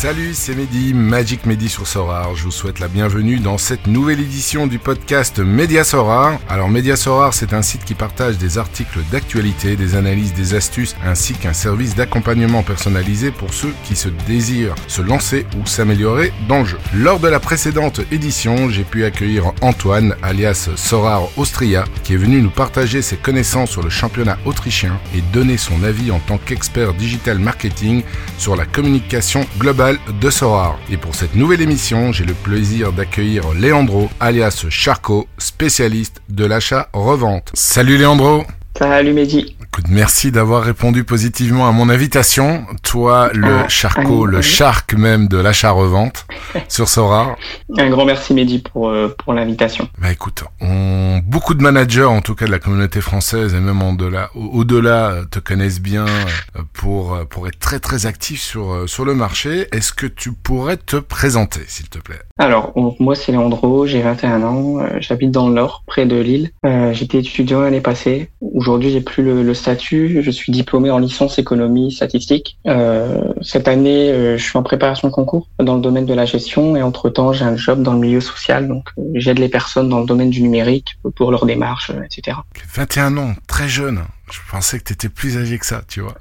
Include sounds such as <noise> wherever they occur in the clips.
Salut, c'est Mehdi, Magic Mehdi sur Sorar. Je vous souhaite la bienvenue dans cette nouvelle édition du podcast Média Sorar. Alors Média Sorar, c'est un site qui partage des articles d'actualité, des analyses, des astuces, ainsi qu'un service d'accompagnement personnalisé pour ceux qui se désirent se lancer ou s'améliorer dans le jeu. Lors de la précédente édition, j'ai pu accueillir Antoine, alias Sorar Austria, qui est venu nous partager ses connaissances sur le championnat autrichien et donner son avis en tant qu'expert digital marketing sur la communication globale de Sorar. Et pour cette nouvelle émission, j'ai le plaisir d'accueillir Leandro, alias Charco, spécialiste de l'achat-revente. Salut Leandro Salut Mehdi Écoute, merci d'avoir répondu positivement à mon invitation. Toi, le Ah, Charco, le. Shark même de l'achat-revente <laughs> sur Sorar. Un grand merci Mehdi pour, euh, pour l'invitation. Bah écoute, on... beaucoup de managers, en tout cas de la communauté française et même en delà, au- au-delà, euh, te connaissent bien euh, pour pour être très très actifs sur sur le marché. Est-ce que tu pourrais te présenter, s'il te plaît? Alors, on- moi c'est Leandro, j'ai 21 ans, j'habite dans le Nord, près de Lille. Euh, J'étais étudiant l'année passée. Aujourd'hui, j'ai plus le, le statut. Je suis diplômé en licence économie statistique. Euh, cette année, euh, je suis en préparation de concours dans le domaine de la gestion et entre-temps, j'ai un job dans le milieu social. Donc, euh, j'aide les personnes dans le domaine du numérique pour leurs démarches, etc. 21 ans, très jeune. Je pensais que tu étais plus âgé que ça, tu vois.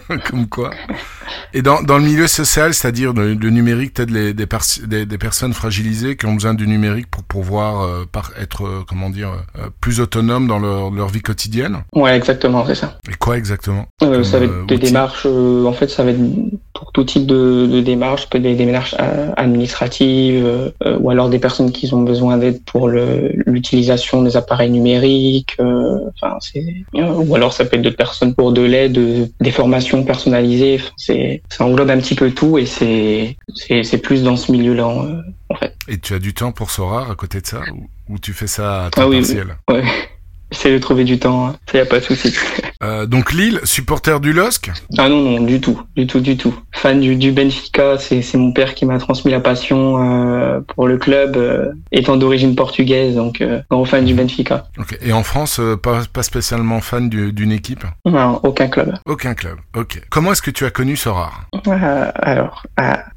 <laughs> Comme quoi. Et dans, dans le milieu social, c'est-à-dire le, le numérique, les, des, des, des personnes fragilisées qui ont besoin du numérique pour pouvoir euh, par, être, euh, comment dire, euh, plus autonomes dans leur, leur vie quotidienne. Ouais, exactement, c'est ça. Et quoi exactement ça va être des outil. démarches, en fait, ça va être pour tout type de, de démarches, ça peut être des démarches administratives, ou alors des personnes qui ont besoin d'aide pour l'utilisation des appareils numériques, enfin, c'est, ou alors ça peut être d'autres personnes pour de l'aide, des formations personnalisées, Enfin, c'est, ça englobe un petit peu tout et c'est, c'est, c'est plus dans ce milieu-là, euh, en fait. Et tu as du temps pour Sorar à côté de ça ou, ou tu fais ça à temps Ah oui, partiel? Ouais. J'essaie de trouver du temps, hein. ça y a pas de souci. Euh, Donc Lille, supporter du LOSC? Ah non, non, du tout, du tout, du tout. Fan du, du Benfica, c'est mon père qui m'a transmis la passion euh, pour le club, euh, étant d'origine portugaise, donc grand fan du Benfica. Et en France, pas, pas spécialement fan du- d'une équipe? Non, aucun club. Aucun club. Ok. Comment est-ce que tu as connu Sorar Euh, alors,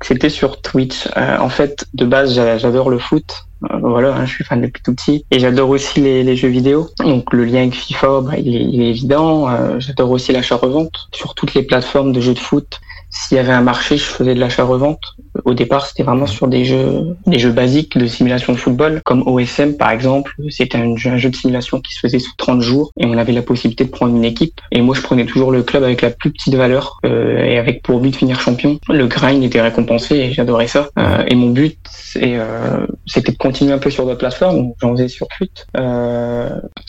c'était sur Twitch. En fait, de base, j'a- j'adore le foot. Euh, voilà, hein, je suis fan depuis tout petit. Et j'adore aussi les, jeux vidéo. Donc le lien avec FIFA, bah, il, est, il est évident. Euh, j'adore aussi l'achat-revente sur toutes les plateformes de jeux de foot. S'il y avait un marché, je faisais de l'achat-revente. Au départ, c'était vraiment sur des jeux, des jeux basiques de simulation de football, comme OSM par exemple. C'était un jeu, de simulation qui se faisait sous 30 jours et on avait la possibilité de prendre une équipe. Et moi, je prenais toujours le club avec la plus petite valeur euh, et avec pour but de finir champion. Le grind était récompensé et j'adorais ça. Euh, et mon but, euh, c'était de continuer un peu sur d'autres plateformes. J'en faisais sur Fut.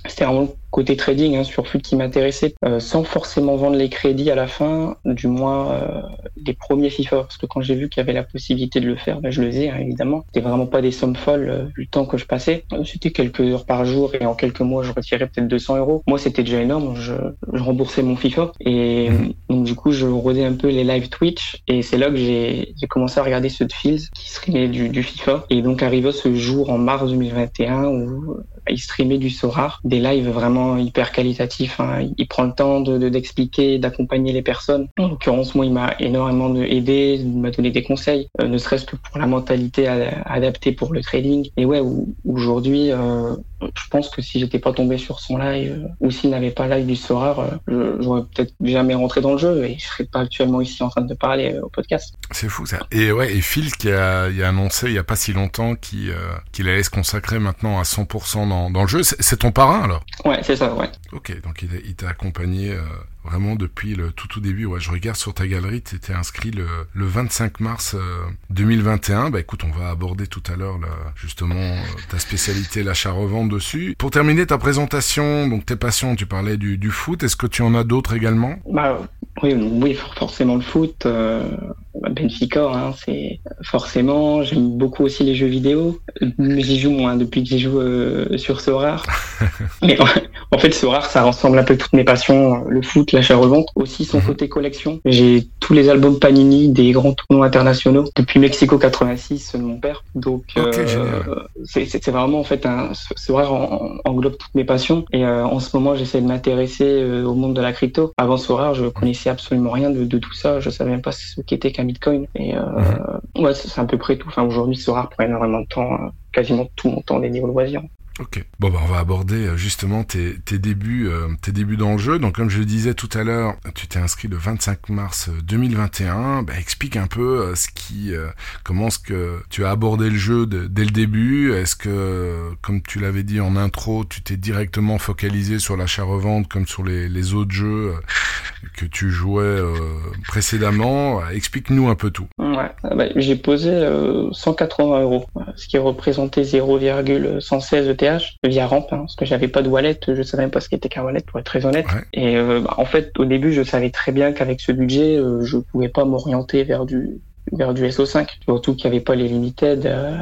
C'était vraiment côté trading hein, sur Fut qui m'intéressait, euh, sans forcément vendre les crédits à la fin, du moins euh, des premiers FIFA. Parce que quand j'ai vu qu'il y avait la possibilité de le faire, ben, je le faisais hein, évidemment. C'était vraiment pas des sommes folles euh, le temps que je passais. Euh, C'était quelques heures par jour et en quelques mois, je retirais peut-être 200 euros. Moi, c'était déjà énorme. Je, je remboursais mon FIFA et euh, donc du coup, je rodais un peu les live Twitch et c'est là que j'ai commencé à regarder ceux de Fields qui streamait du, du FIFA et donc arriva ce jour en mars 2021 où il streamait du Sorar, des lives vraiment hyper qualitatifs. hein. Il- prend le temps de de- d'expliquer, d'accompagner les personnes. En l'occurrence, moi, il m'a énormément de- aidé, il m'a donné des conseils, euh, ne serait-ce que pour la mentalité adaptée pour le trading. Et ouais, ou- aujourd'hui, euh, je pense que si j'étais pas tombé sur son live euh, ou s'il n'avait pas live du Sorar, je- j'aurais peut-être jamais rentré dans le jeu et je serais pas actuellement ici en train de parler au podcast. C'est fou ça. Et ouais, et Phil qui a, annoncé il y a pas si longtemps qu'il allait se consacrer maintenant à 100% dans, dans le jeu. C'est ton parrain alors Ouais, c'est ça, ouais. Ok, donc il, t'a accompagné euh, vraiment depuis le tout tout début. Ouais, je regarde sur ta galerie, tu étais inscrit le, le 25 mars euh, 2021. Bah écoute, on va aborder tout à l'heure justement euh, ta spécialité l'achat-revente dessus. Pour terminer ta présentation, donc tes passions, tu parlais du, du foot. Est-ce que tu en as d'autres également? Bah, oui, oui, for- forcément le foot. Euh, Benfica, hein, c'est forcément. J'aime beaucoup aussi les jeux vidéo. J'y joue moins depuis que j'y joue euh, sur Sorare. <laughs> Mais en fait, Sorare, ça rassemble un peu toutes mes passions le foot, l'achat-revente, aussi son mhm. côté collection. J'ai tous les albums Panini des grands tournois internationaux depuis Mexico 86 de mon père. Donc, euh, c'est vraiment en fait un Sorare englobe toutes mes passions. Et euh, en ce moment, j'essaie de m'intéresser au monde de la crypto. Avant Sorare, je connaissais absolument rien de, de tout ça. Je savais même pas ce qu'était qu'un Bitcoin. Et euh, ouais, c'est à peu près tout. Enfin, aujourd'hui, c'est rare pour énormément de temps, euh, quasiment tout mon temps dédié au loisir. Ok. Bon, bah, on va aborder euh, justement tes, tes débuts, euh, tes débuts dans le jeu. Donc, comme je le disais tout à l'heure, tu t'es inscrit le 25 mars 2021. Bah, explique un peu ce qui, comment est-ce que tu as abordé le jeu dès le début. Est-ce que, comme tu l'avais dit en intro, tu t'es directement focalisé sur l'achat-revente comme sur les, les autres jeux que tu jouais euh, précédemment. Explique-nous un peu tout. Ouais, ah bah, j'ai posé 180 euh, euros, ce qui représentait 0,116 ETH via rampe, hein, parce que j'avais pas de wallet, je savais même pas ce qu'était qu'un wallet pour être très honnête. Et euh, bah, en fait, au début, je savais très bien qu'avec ce budget, je pouvais pas m'orienter vers du vers du SO5, surtout qu'il n'y avait pas les limited. Euh,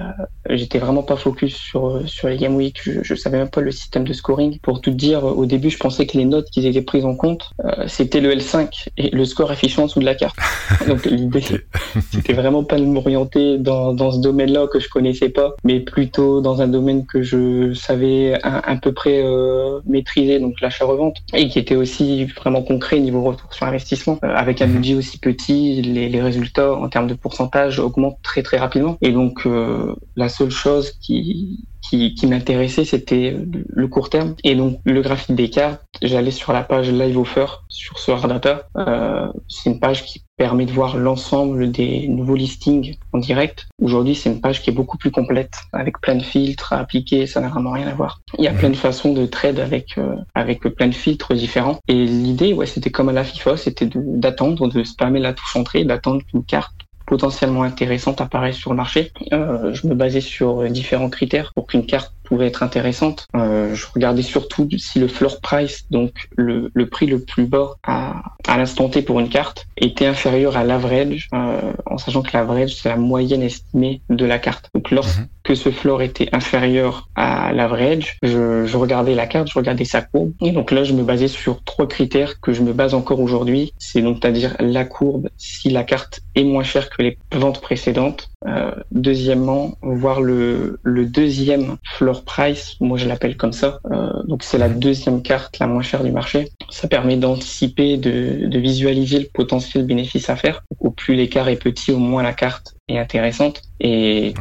j'étais vraiment pas focus sur sur les game week. Je, je savais même pas le système de scoring. Pour tout dire, au début, je pensais que les notes qui étaient prises en compte, euh, c'était le L5 et le score affiché en dessous de la carte. <laughs> Donc l'idée, <laughs> c'était vraiment pas de m'orienter dans dans ce domaine-là que je connaissais pas, mais plutôt dans un domaine que je savais à, peu près euh, maîtriser, donc l'achat-revente, et qui était aussi vraiment concret niveau retour sur investissement. avec un mhm. budget aussi petit, les, les résultats en termes de pourcentage augmente très très rapidement. Et donc euh, la seule chose qui qui, m'intéressait, c'était le court terme. Et donc, le graphique des cartes, j'allais sur la page Live Offer sur Solar Data. Euh, c'est une page qui permet de voir l'ensemble des nouveaux listings en direct. Aujourd'hui, c'est une page qui est beaucoup plus complète, avec plein de filtres à appliquer, ça n'a vraiment rien à voir. Il y a plein de façons de trade avec euh, avec plein de filtres différents. Et l'idée, ouais, c'était comme à la FIFA, c'était d'attendre, de, de spammer la touche entrée, d'attendre qu'une carte potentiellement intéressante apparaît sur le marché. Euh, je me basais sur différents critères pour qu'une carte pouvait être intéressante. Euh, je regardais surtout si le floor price, donc le, le prix le plus bas à, à l'instant T pour une carte, était inférieur à l'average, euh, en sachant que l'average c'est la moyenne estimée de la carte. Donc lorsque mhm. ce floor était inférieur à l'average, je, je regardais la carte, je regardais sa courbe. Et donc là, je me basais sur trois critères que je me base encore aujourd'hui. C'est donc à dire la courbe, si la carte est moins chère que les ventes précédentes. Euh, deuxièmement, voir le, le deuxième floor price, moi je l'appelle comme ça. Euh, donc c'est la deuxième carte la moins chère du marché. Ça permet d'anticiper, de, visualiser le potentiel bénéfice à faire. Au plus l'écart est petit, au moins la carte est intéressante. Et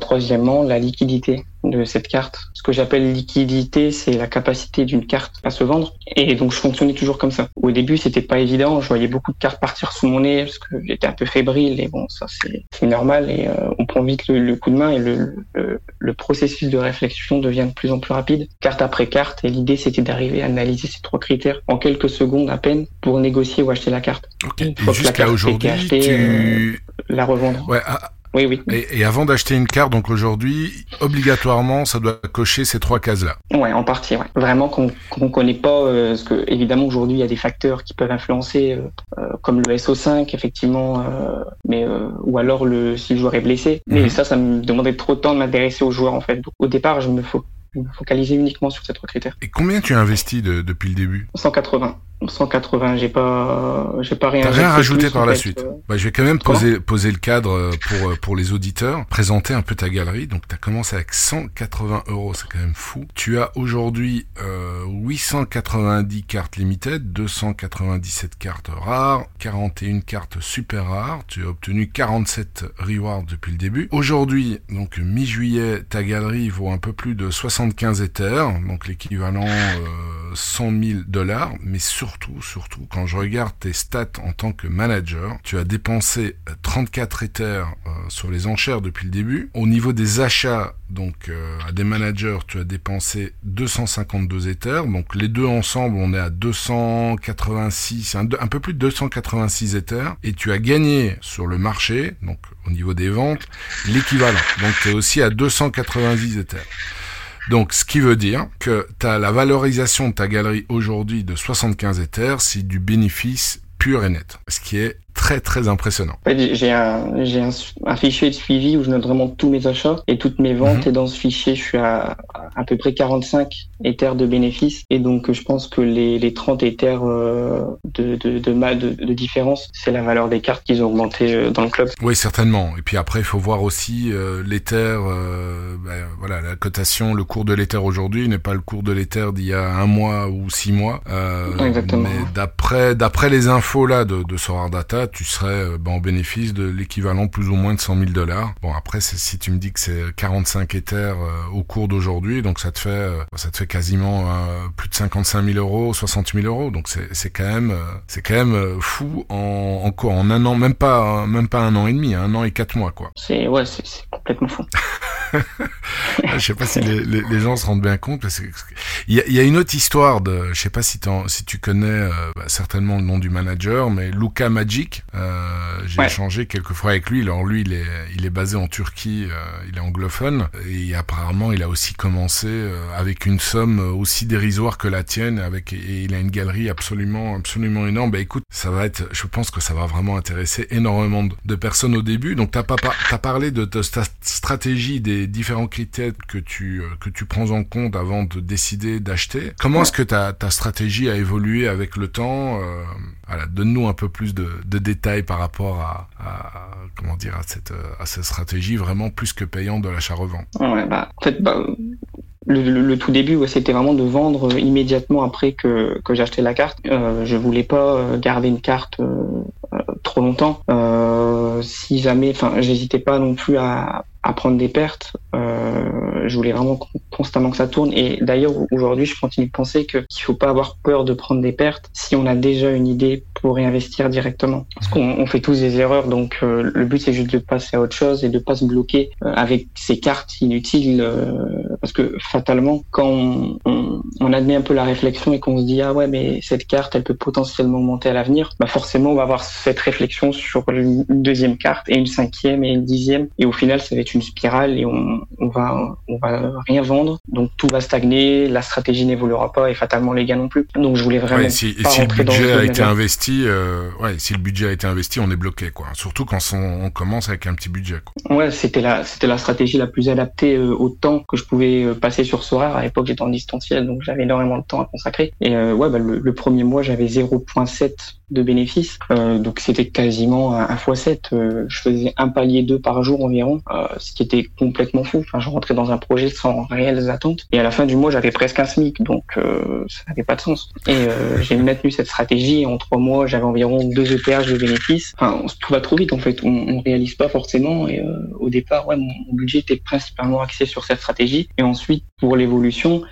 troisièmement, la liquidité de cette carte. Ce que j'appelle liquidité, c'est la capacité d'une carte à se vendre. Et donc, je fonctionnais toujours comme ça. Au début, c'était pas évident. Je voyais beaucoup de cartes partir sous mon nez parce que j'étais un peu fébrile. Et bon, ça, c'est normal. Et euh, on prend vite le, coup de main et le, le, processus de réflexion devient de plus en plus rapide, carte après carte. Et l'idée, c'était d'arriver à analyser ces trois critères en quelques secondes à peine pour négocier ou acheter la carte. Jusqu'à aujourd'hui, tu... Euh, la revendre. Ouais, oui, oui. Et, avant d'acheter une carte, donc aujourd'hui, obligatoirement, ça doit cocher ces trois cases-là. Ouais, en partie. Ouais. Vraiment qu'on ne connaît pas, euh, parce que évidemment aujourd'hui il y a des facteurs qui peuvent influencer, euh, euh, comme le SO5 effectivement, mais ou alors le si le joueur est blessé. Mais mhm. ça, ça me demandait trop de temps de m'intéresser au joueur en fait. au départ, je me focaliser uniquement sur ces trois critères. Et combien tu as investi depuis le début? 180. 180, j'ai pas, j'ai pas rien. Rien rajouté par la suite. Euh. Bah, je vais quand même poser, poser le cadre euh, pour euh, pour les auditeurs, présenter un peu ta galerie. Donc, t'as commencé avec 180 euros, c'est quand même fou. Tu as aujourd'hui euh, 890 cartes limited, 297 cartes rares, 41 cartes super rares. Tu as obtenu 47 rewards depuis le début. Aujourd'hui, donc mi-juillet, ta galerie vaut un peu plus de 75 Ethers, donc l'équivalent euh, 100 000 dollars, mais sur surtout, surtout, quand je regarde tes stats en tant que manager, tu as dépensé 34 Ethers euh, sur les enchères depuis le début. Au niveau des achats, donc euh, à des managers, tu as dépensé 252 Ethers. Donc les deux ensemble, on est à 286, un, un peu plus de 286 Ethers. Et tu as gagné sur le marché, donc au niveau des ventes, l'équivalent. Donc tu es aussi à 290 Ethers. Donc, ce qui veut dire que tu as la valorisation de ta galerie aujourd'hui de 75 Ethers, c'est du bénéfice pur et net. Ce qui est très très impressionnant. En fait, j'ai un, j'ai un, fichier de suivi où je note vraiment tous mes achats et toutes mes ventes. Mhm. Et dans ce fichier, je suis à à peu près 45 Ethers de bénéfices. Et donc, je pense que les, les 30 Ethers euh, de, de, de, de, différence, c'est la valeur des cartes qu'ils ont augmenté euh, dans le club. Oui, certainement. Et puis après, il faut voir aussi euh, l'Ether, euh, ben, voilà, la cotation, le cours de l'Ether aujourd'hui n'est pas le cours de l'Ether d'il y a un mois ou six mois. Exactement. Mais d'après, d'après les infos là de, de Sorar Data, tu serais ben, en bénéfice de l'équivalent plus ou moins de 100 000 dollars. Bon, après, si tu me dis que c'est 45 Ethers au cours d'aujourd'hui, donc ça te fait, ça te fait quasiment plus de 55 000 euros, 60 000 euros. Donc c'est quand même, c'est quand même fou en, en quoi, en un an, même pas, même pas un an et demi, un an et quatre mois, quoi. C'est ouais, c'est complètement fou. <laughs> je sais pas si les, les, les, gens se rendent bien compte parce que il y a, y a, une autre histoire de, je sais pas si, si tu connais euh, bah, certainement le nom du manager, mais Luca Magic. Euh, J'ai échangé quelques fois avec lui. Alors lui, il est, il est basé en Turquie, euh, il est anglophone et apparemment il a aussi commencé euh, avec une somme aussi dérisoire que la tienne, avec et il a une galerie absolument, absolument énorme. Bah écoute, ça va être, je pense que ça va vraiment intéresser énormément de, personnes au début. Donc t'as pas, t'as parlé de ta stratégie des différents critères que tu, euh, que tu prends en compte avant de décider d'acheter. Comment est-ce que ta, ta stratégie a évolué avec le temps euh, voilà, Donne-nous un peu plus de, de, détails par rapport à, comment dire, à cette, à cette stratégie vraiment plus que payante de l'achat-revente. Ouais, bah, bah, le, tout début, ouais, c'était vraiment de vendre immédiatement après que, que acheté la carte. Euh, je voulais pas euh, garder une carte euh, trop longtemps. Euh, si jamais, enfin, j'hésitais pas non plus à, à prendre des pertes. Euh, je voulais vraiment constamment que ça tourne. Et d'ailleurs, aujourd'hui, je continue de penser qu'il faut pas avoir peur de prendre des pertes si on a déjà une idée pour réinvestir directement. Parce qu'on on fait tous des erreurs, donc euh, le but c'est juste de passer à autre chose et de pas se bloquer euh, avec ces cartes inutiles. Parce que fatalement, quand on, on, admet un peu la réflexion et qu'on se dit ah ouais mais cette carte elle peut potentiellement monter à l'avenir, bah forcément on va avoir cette réflexion sur une deuxième carte et une cinquième et une dixième et au final ça va être une spirale et on, on va on va rien vendre, donc tout va stagner, la stratégie n'évoluera pas et fatalement les gains non plus. Donc je voulais vraiment si, si le budget a été investi euh, ouais, si le budget a été investi, on est bloqué, quoi. Surtout quand on, commence avec un petit budget. Quoi. Ouais, c'était la, c'était la stratégie la plus adaptée euh, au temps que je pouvais euh, passer sur Sora. À l'époque, j'étais en distanciel, donc j'avais énormément de temps à consacrer. Et ouais, bah, le, le, premier mois, j'avais 0.7 de bénéfices. Euh, donc c'était quasiment un, x7. Euh, je faisais un palier 2 par jour environ, euh, ce qui était complètement fou. Enfin, je rentrais dans un projet sans réelles attentes. Et à la fin du mois, j'avais presque un SMIC, donc euh, ça n'avait pas de sens. Et euh, j'ai maintenu cette stratégie. En trois mois, j'avais environ deux EPH de bénéfices. Enfin, tout va trop vite en fait. On, on réalise pas forcément. Et au départ, ouais, mon, budget était principalement axé sur cette stratégie. Et ensuite, pour l'évolution,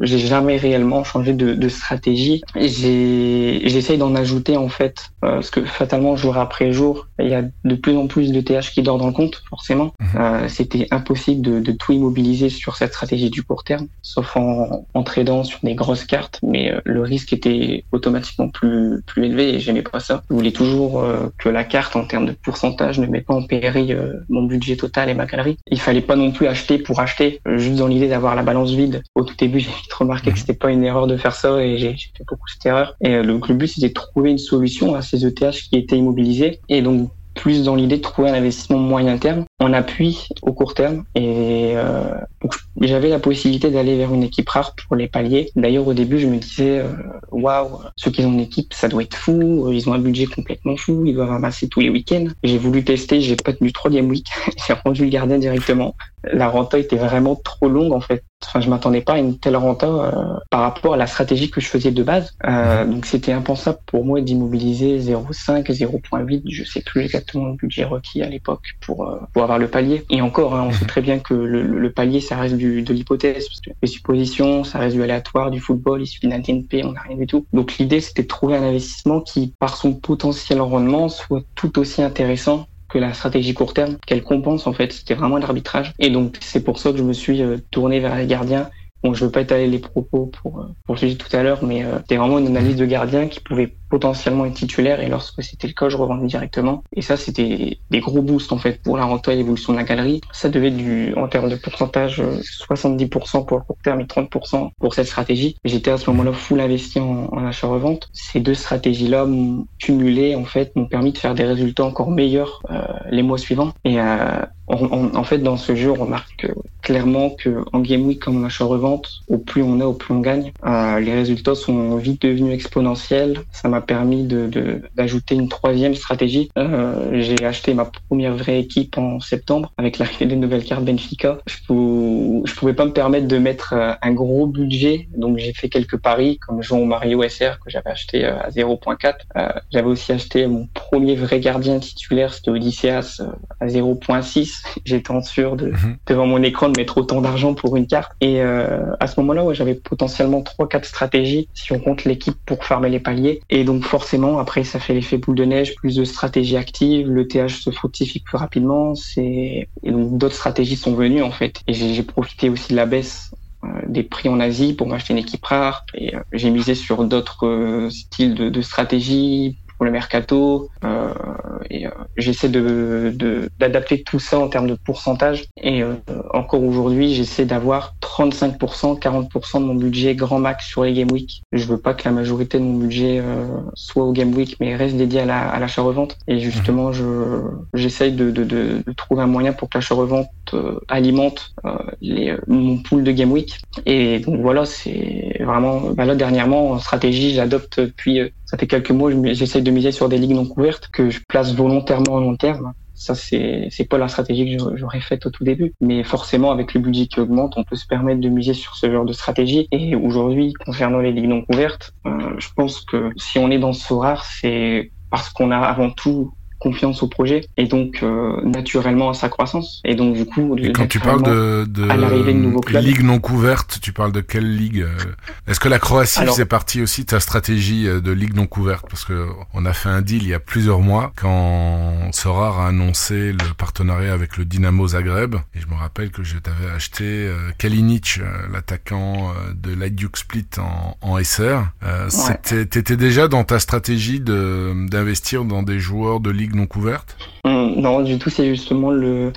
j'ai jamais réellement changé de, de stratégie. J'essaye d'en ajouter en fait, euh, parce que fatalement jour après jour, il y a de plus en plus de TH qui dort dans le compte, forcément. Mhm. Euh, C'était impossible de, de, tout immobiliser sur cette stratégie du court terme, sauf en, en tradant sur des grosses cartes, mais euh, le risque était automatiquement plus plus élevé et j'aimais pas ça. Je voulais toujours que la carte en termes de pourcentage ne mette pas en péril mon budget total et ma galerie. Il fallait pas non plus acheter pour acheter, juste dans l'idée d'avoir la balance vide. Au tout début, <laughs> j'ai vite remarqué que mhm. c'était pas une erreur de faire ça et j'ai fait beaucoup cette erreur. Et donc le but c'était de trouver une solution solution à ces ETH qui étaient immobilisés et donc plus dans l'idée de trouver un investissement moyen terme en appui au court terme. Et euh, j'avais la possibilité d'aller vers une équipe rare pour les paliers. D'ailleurs, au début, je me disais, euh, waouh, ceux qui ont une équipe, ça doit être fou. Ils ont un budget complètement fou. Ils doivent ramasser tous les week-ends. J'ai voulu tester. J'ai pas tenu troisième week. <laughs> j'ai rendu le gardien directement. La renta était vraiment trop longue en fait. Enfin, je m'attendais pas à une telle renta euh, par rapport à la stratégie que je faisais de base. Euh, donc c'était impensable pour moi d'immobiliser 0,5, 0,8. Je sais plus exactement le budget requis à l'époque pour, euh, pour avoir le palier. Et encore, hein, on sait mhm. très bien que le, le palier, ça reste du, de l'hypothèse. Les suppositions, ça reste du aléatoire, du football, il suffit d'un TNP, on n'a rien du tout. Donc l'idée, c'était de trouver un investissement qui, par son potentiel rendement, soit tout aussi intéressant que la stratégie court terme, qu'elle compense en fait. C'était vraiment l'arbitrage. Et donc c'est pour ça que je me suis euh, tourné vers les gardiens Bon, je veux pas étaler les propos pour, euh, pour le sujet tout à l'heure, mais euh, c'était vraiment une analyse de gardien qui pouvait potentiellement être titulaire et lorsque c'était le cas, je revendais directement. Et ça, c'était des gros boosts en fait pour la renta et l'évolution de la galerie. Ça devait être du, en termes de pourcentage, 70% euh, pour le court terme et 30% pour cette stratégie. J'étais à ce moment-là full investi en, en achat-revente. Ces deux stratégies-là cumulées en fait m'ont permis de faire des résultats encore meilleurs les mois suivants. Et en fait, dans ce jeu, on remarque clairement que en Game Week, comme en achat-revente, au plus on a, au plus on gagne. Euh, les résultats sont vite devenus exponentiels. Ça m'a permis de, d'ajouter une troisième stratégie. Euh, j'ai acheté ma première vraie équipe en septembre avec l'arrivée des nouvelles cartes Benfica. Je, pou... je pouvais pas me permettre de mettre euh, un gros budget, donc j'ai fait quelques paris comme Jean Mario SR que j'avais acheté euh, à 0.4. Euh, j'avais aussi acheté mon premier vrai gardien titulaire, c'était Odysseas à 0.6 <laughs> j'étais en sûr de, mhm. devant mon écran de mettre autant d'argent pour une carte. Et euh, à ce moment-là, ouais, j'avais potentiellement trois, quatre stratégies si on compte l'équipe pour farmer les paliers. Et donc forcément, après, ça fait l'effet boule de neige, plus de stratégies actives, le TH se fructifie plus rapidement. C'est et donc d'autres stratégies sont venues en fait. Et j'ai profité aussi de la baisse euh, des prix en Asie pour m'acheter une équipe rare et euh, j'ai misé sur d'autres styles de, de stratégies pour le mercato euh, et euh, j'essaie de d'adapter tout ça en termes de pourcentage. Et euh, encore aujourd'hui j'essaie d'avoir 35% 40% de mon budget grand max sur les game week. Je veux pas que la majorité de mon budget euh, soit au game week mais reste dédié à la à l'achat revente et justement je j'essaie de, de, de, de, trouver un moyen pour que l'achat revente alimente les mon pool de game week et donc voilà c'est vraiment bah là dernièrement en stratégie j'adopte depuis ça fait quelques mois, j'essaie de miser sur des ligues non couvertes que je place volontairement à long terme. Ça, c'est, c'est pas la stratégie que j'aurais faite au tout début. Mais forcément, avec le budget qui augmente, on peut se permettre de miser sur ce genre de stratégie. Et aujourd'hui, concernant les ligues non couvertes, euh, je pense que si on est dans ce rare, c'est parce qu'on a avant tout confiance au projet et donc euh, naturellement à sa croissance. Et donc du coup, quand tu parles de, de, à de nouveaux clubs, ligue non couverte, tu parles de quelle ligue euh Est-ce que la Croatie faisait partie aussi de ta stratégie euh, de ligue non couverte? Parce que on a fait un deal il y a plusieurs mois quand Sorar a annoncé le partenariat avec le Dynamo Zagreb. Et je me rappelle que je t'avais acheté Kalinic, l'attaquant de l'Ayduk Split en, en SR. Ouais. T'étais déjà dans ta stratégie de d'investir dans des joueurs de ligue non couverte hum, Non, du tout, c'est justement le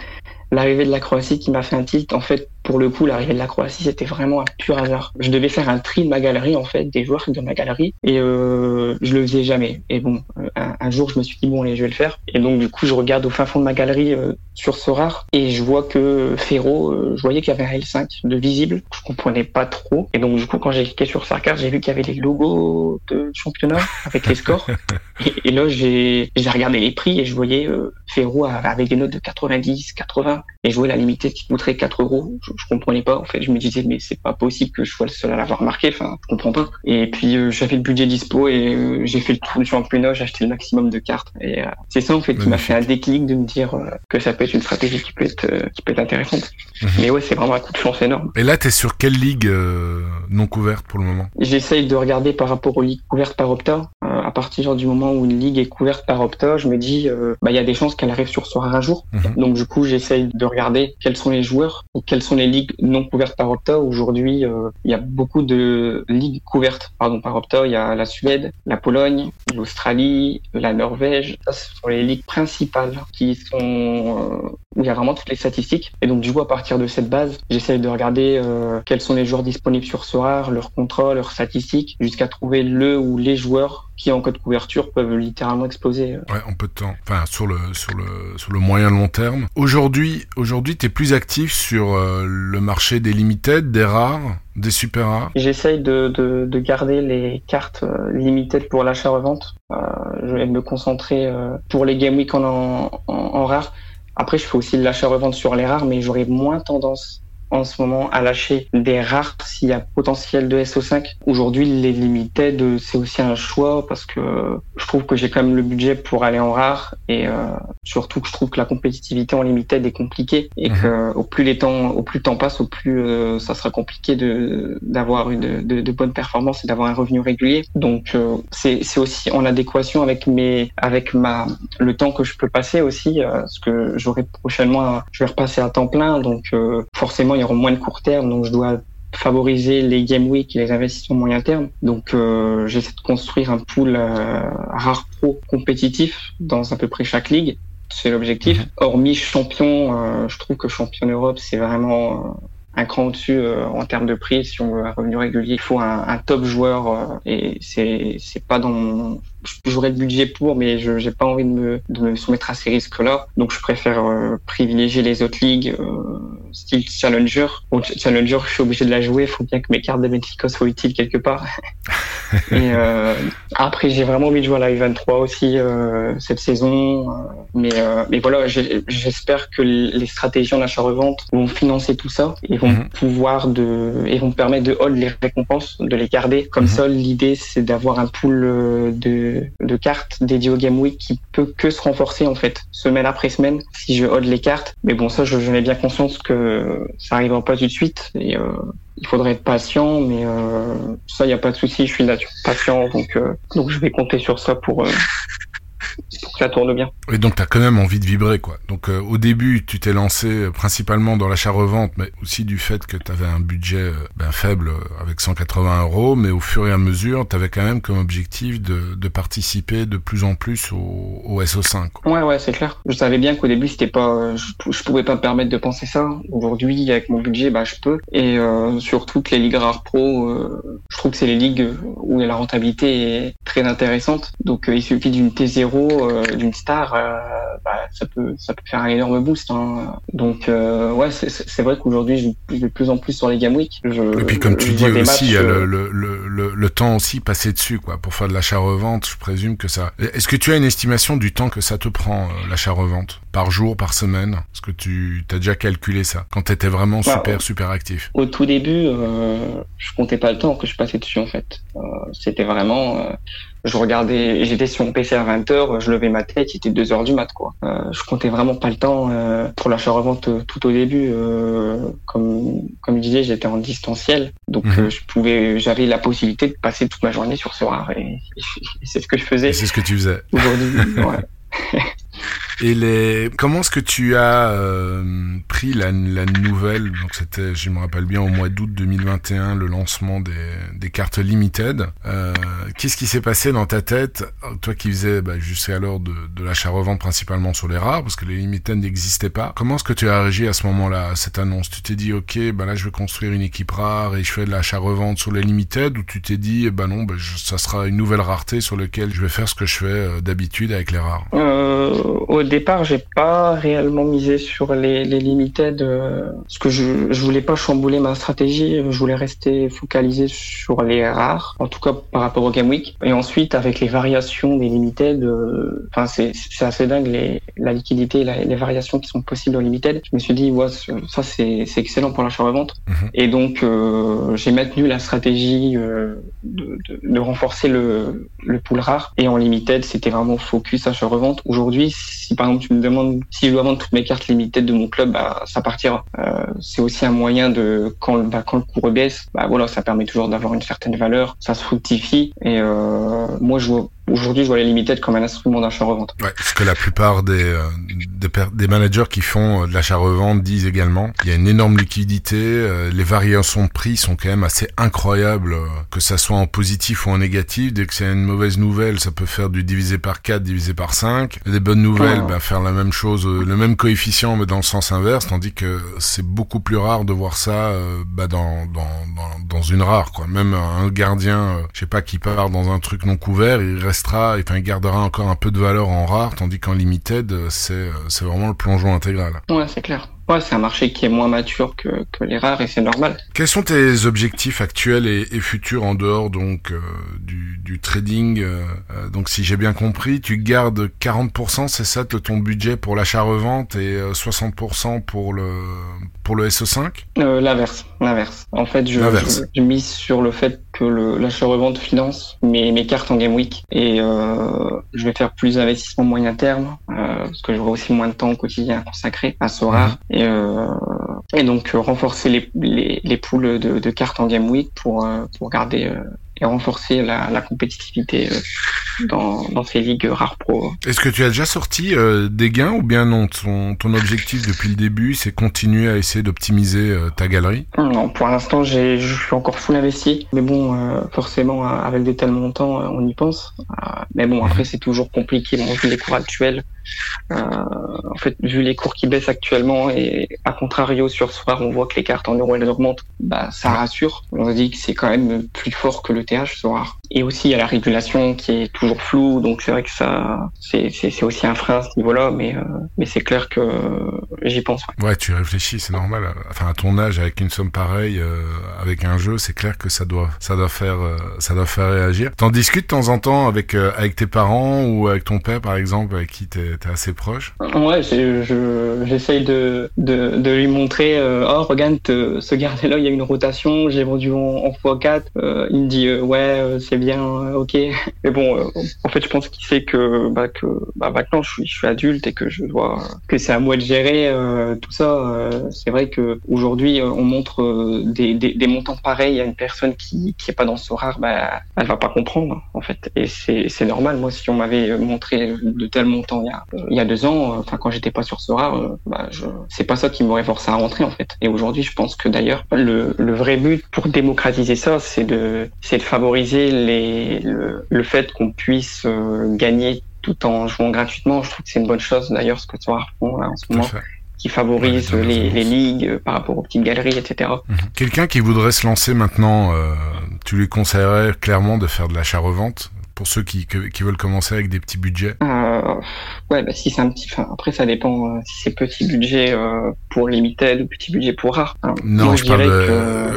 l'arrivée de la Croatie qui m'a fait un tilt. En fait, pour le coup, l'arrivée de la Croatie, c'était vraiment un pur hasard. Je devais faire un tri de ma galerie, en fait, des joueurs de ma galerie, et euh, je le faisais jamais. Et bon, euh, un, jour, je me suis dit, bon, allez, je vais le faire. Et donc, du coup, je regarde au fin fond de ma galerie euh, sur Sorar, et je vois que Ferro, euh, je voyais qu'il y avait un L5 de visible. Je comprenais pas trop. Et donc, du coup, quand j'ai cliqué sur sa carte, j'ai vu qu'il y avait les logos de championnat avec les scores. <laughs> et, et, là, j'ai regardé les prix, et je voyais Ferro avec des notes de 90, 80, et je voyais la limitée qui coûterait 4 euros je comprenais pas. En fait, je me disais mais c'est pas possible que je sois le seul à l'avoir marqué. Enfin, je comprends pas. Et puis euh, j'avais le budget dispo et euh, j'ai fait le tour du championnat. J'ai acheté le maximum de cartes. Et euh, c'est ça en fait qui m'a fait un déclic de me dire que ça peut être une stratégie qui peut être qui peut être intéressante. Mhm. Mais ouais, c'est vraiment un coup de chance énorme. Et là, t'es sur quelle ligue non couverte pour le moment? J'essaye de regarder par rapport aux ligues couvertes par Opta. à partir du moment où une ligue est couverte par Opta, je me dis bah il y a des chances qu'elle arrive sur soi un jour. Mhm. Donc du coup, j'essaye de regarder quels sont les joueurs ou quels sont les ligues non couvertes par Opta. Aujourd'hui, euh, il y a beaucoup de ligues couvertes pardon, par Opta. Il y a la Suède, la Pologne, l'Australie, la Norvège. Ça, ce sont les ligues principales qui sont où il y a vraiment toutes les statistiques. Et donc, du coup, à partir de cette base, j'essaye de regarder euh, quels sont les joueurs disponibles sur Sorar, leurs contrats, leurs statistiques, jusqu'à trouver le ou les joueurs qui en code couverture peuvent littéralement exploser. Ouais, en peu de temps. Enfin, sur le sur le sur le moyen long terme. Aujourd'hui, aujourd'hui, t'es plus actif sur euh, le marché des limited, des rares, des super rares. J'essaye de, de, de garder les cartes euh, limited pour l'achat-revente. Euh, je vais me concentrer euh, pour les game week en, en, rare. Après, je fais aussi l'achat-revente sur les rares, mais j'aurais moins tendance en ce moment à lâcher des rares s'il y a potentiel de SO5. Aujourd'hui, les limited, c'est aussi un choix parce que je trouve que j'ai quand même le budget pour aller en rare et euh, surtout que je trouve que la compétitivité en limited est compliquée et mhm. que au plus les temps, au plus le temps passe, au plus euh, ça sera compliqué de d'avoir une de, de, bonnes performances et d'avoir un revenu régulier. Donc euh, c'est c'est aussi en adéquation avec mes avec ma le temps que je peux passer aussi euh, parce que j'aurai prochainement je vais repasser à temps plein donc forcément il y aura moins de court terme, donc je dois favoriser les game week et les investissements moyen terme. Donc euh, j'essaie de construire un pool euh, rare pro compétitif dans à peu près chaque ligue. C'est l'objectif. Hormis champion, euh, je trouve que champion Europe c'est vraiment un cran au-dessus en termes de prix. Si on veut un revenu régulier, il faut un, un top joueur et c'est c'est pas dans mon j'aurais le budget pour, mais je j'ai pas envie de me, de me soumettre à ces risques-là. Donc je préfère euh, privilégier les autres ligues, euh, style Challenger. Bon, Challenger, je suis obligé de la jouer. Il faut bien que mes cartes de Benfica soient utiles quelque part. <laughs> Et euh, après, j'ai vraiment envie de jouer à la U23 aussi cette saison. mais mais voilà, j'espère que les stratégies en achat-revente vont financer tout ça et vont mhm. pouvoir de et vont permettre de hold les récompenses, de les garder. Comme mhm. ça, l'idée c'est d'avoir un pool de de, cartes dédiées au Game Week qui peut que se renforcer en fait, semaine après semaine, si je hold les cartes. Mais bon, ça, j'en ai bien conscience que ça n'arrivera pas tout de suite. Et euh, il faudrait être patient, mais euh, ça, il n'y a pas de souci. Je suis là, patient, euh, donc je vais compter sur ça pour pour que ça tourne bien. Et donc tu as quand même envie de vibrer quoi. Donc euh, au début tu t'es lancé euh, principalement dans l'achat-revente, mais aussi du fait que tu avais un budget euh, ben, faible avec 180 euros, mais au fur et à mesure tu avais quand même comme objectif de, de, participer de plus en plus au, au SO5. Quoi. Ouais ouais c'est clair. Je savais bien qu'au début c'était pas, je, je, pouvais pas me permettre de penser ça. Aujourd'hui avec mon budget bah je peux. Et euh, sur toutes les ligues rares pro, je trouve que c'est les ligues où la rentabilité est très intéressante. Donc il suffit d'une T0 euh, d'une star, euh, bah, ça peut ça peut faire un énorme boost. Hein. Donc euh, ouais, c'est vrai qu'aujourd'hui je vais de plus en plus sur les Game Week. Je, Et puis comme tu dis aussi, il y a le, le, le, le, temps aussi passé dessus quoi pour faire de l'achat-revente. Je présume que ça. Est-ce que tu as une estimation du temps que ça te prend l'achat-revente? Par jour, par semaine? Est-ce que tu as déjà calculé ça? Quand tu étais vraiment bah, super super actif Au tout début, je comptais pas le temps que je passais dessus en fait. C'était vraiment je regardais, j'étais sur mon PC à 20h, je levais ma tête, il était 2h du mat, quoi. Euh, je comptais vraiment pas le temps euh, pour l'achat-revente euh, tout au début. Comme, comme je disais, j'étais en distanciel, donc mhm. je pouvais, j'avais la possibilité de passer toute ma journée sur ce rare, et, et c'est ce que je faisais. C'est ce que tu faisais. Aujourd'hui, <laughs> ouais. Et les, comment est-ce que tu as euh, pris la, la, nouvelle? Donc c'était, je me rappelle bien, au mois d'août 2021, le lancement des, des cartes limited. Euh, Qu'est-ce qui s'est passé dans ta tête, toi qui faisais bah, jusqu'alors de, de l'achat-revente principalement sur les rares, parce que les limited n'existaient pas. Comment est-ce que tu as réagi à ce moment-là, à cette annonce? Tu t'es dit, ok, bah là je vais construire une équipe rare et je fais de l'achat-revente sur les limited, ou tu t'es dit, bah non, bah, ça sera une nouvelle rareté sur laquelle je vais faire ce que je fais euh, d'habitude avec les rares? Euh, départ, j'ai pas réellement misé sur les, les limited euh, parce que je, je voulais pas chambouler ma stratégie. Je voulais rester focalisé sur les rares, en tout cas par rapport au Game Week. Et ensuite, avec les variations des limited, euh, enfin c'est assez dingue les, la liquidité, la, les variations qui sont possibles en limited. Je me suis dit, ouais, ça c'est excellent pour l'achat-revente. Mhm. Et donc euh, j'ai maintenu la stratégie de, de, de, renforcer le, le pool rare. Et en limited, c'était vraiment focus achat-revente. Aujourd'hui, si par exemple tu me demandes si je dois vendre toutes mes cartes limitées de mon club, bah, ça partira. Euh, c'est aussi un moyen de quand, bah, quand le cours baisse, bah voilà, ça permet toujours d'avoir une certaine valeur, ça se fructifie. Et euh, moi, je vois Aujourd'hui, je vois les limited comme un instrument d'achat-revente. Ouais, ce que la plupart des, euh, des, des, managers qui font euh, de l'achat-revente disent également. Il y a une énorme liquidité, euh, les variations de prix sont quand même assez incroyables, que ça soit en positif ou en négatif. Dès que c'est une mauvaise nouvelle, ça peut faire du divisé par 4, divisé par 5. des bonnes nouvelles, ben, faire la même chose, le même coefficient, mais dans le sens inverse, tandis que c'est beaucoup plus rare de voir ça bah, dans, dans, dans, dans, une rare. quoi. Même un gardien, je sais pas, qui part dans un truc non couvert, il reste et enfin, il gardera encore un peu de valeur en rare, tandis qu'en limited, c'est, c'est vraiment le plongeon intégral. Ouais, c'est clair. Ouais, c'est un marché qui est moins mature que, que les rares et c'est normal. Quels sont tes objectifs actuels et, et futurs en dehors donc euh, du, du, trading euh, euh, Donc si j'ai bien compris, tu gardes 40%, c'est ça de ton budget pour l'achat-revente et 60% pour le pour le SO5 L'inverse, l'inverse. En fait, je, je, mise sur le fait que l'achat-revente finance mes, mes cartes en Game Week et je vais faire plus d'investissements moyen terme parce que j'aurai aussi moins de temps au quotidien consacré à ce rare. Et, euh, et donc euh, renforcer les, les, les poules de, de, cartes en Game Week pour, euh, pour garder euh, et renforcer la, la compétitivité dans, dans, ces ligues rares pro. Est-ce que tu as déjà sorti euh, des gains ou bien non? Ton, ton objectif depuis le début, c'est continuer à essayer d'optimiser euh, ta galerie? Non, pour l'instant, je suis encore full investi. Mais bon, euh, forcément, avec de tels montants, on y pense. mais bon, après, mhm. c'est toujours compliqué. Bon, vu les cours actuels, Euh, en fait, vu les cours qui baissent actuellement et à contrario sur ce soir, on voit que les cartes en euros elles augmentent, bah ça rassure. On se dit que c'est quand même plus fort que le TH ce soir. Et aussi il y a la régulation qui est toujours floue, donc c'est vrai que ça c'est c'est aussi un frein à ce niveau-là, mais euh, mais c'est clair que j'y pense. Ouais. tu réfléchis, c'est normal. Enfin à ton âge avec une somme pareille, euh, avec un jeu, c'est clair que ça doit ça doit faire ça doit faire réagir. T'en discutes de temps en temps avec avec tes parents ou avec ton père par exemple, avec qui t'es es assez proche? Ouais, j'essaye de, de, de, lui montrer, euh, oh regarde, ce gardien-là, il y a une rotation, j'ai vendu en, x4. Euh, il me dit, euh, ouais, c'est bien, ok. Mais bon, en fait, je pense qu'il sait que, bah, bah, maintenant, je suis, adulte et que je vois que c'est à moi de gérer tout ça. c'est vrai que aujourd'hui, on montre des, montants pareils à une personne qui qui est pas dans ce rare, bah, elle va pas comprendre en fait. Et c'est normal. Moi, si on m'avait montré de tels montants il y a, deux ans, enfin quand j'étais pas sur Sora, euh, bah, c'est pas ça qui m'aurait forcé à rentrer en fait. Et aujourd'hui, je pense que d'ailleurs le, le, vrai but pour démocratiser ça, c'est de c'est de favoriser les le, le fait qu'on puisse euh, gagner tout en jouant gratuitement. Je trouve que c'est une bonne chose d'ailleurs ce que Sora font là, en ce moment qui favorise les, les, ligues par rapport aux petites galeries, etc. Mhm. Quelqu'un qui voudrait se lancer maintenant, euh, tu lui conseillerais clairement de faire de l'achat-revente? Pour ceux qui, qui veulent commencer avec des petits budgets? Euh, Ouais, bah si c'est un petit, enfin, après ça dépend euh, si c'est petit budget euh, pour limited ou petit budget pour rare. Hein. non, je, parle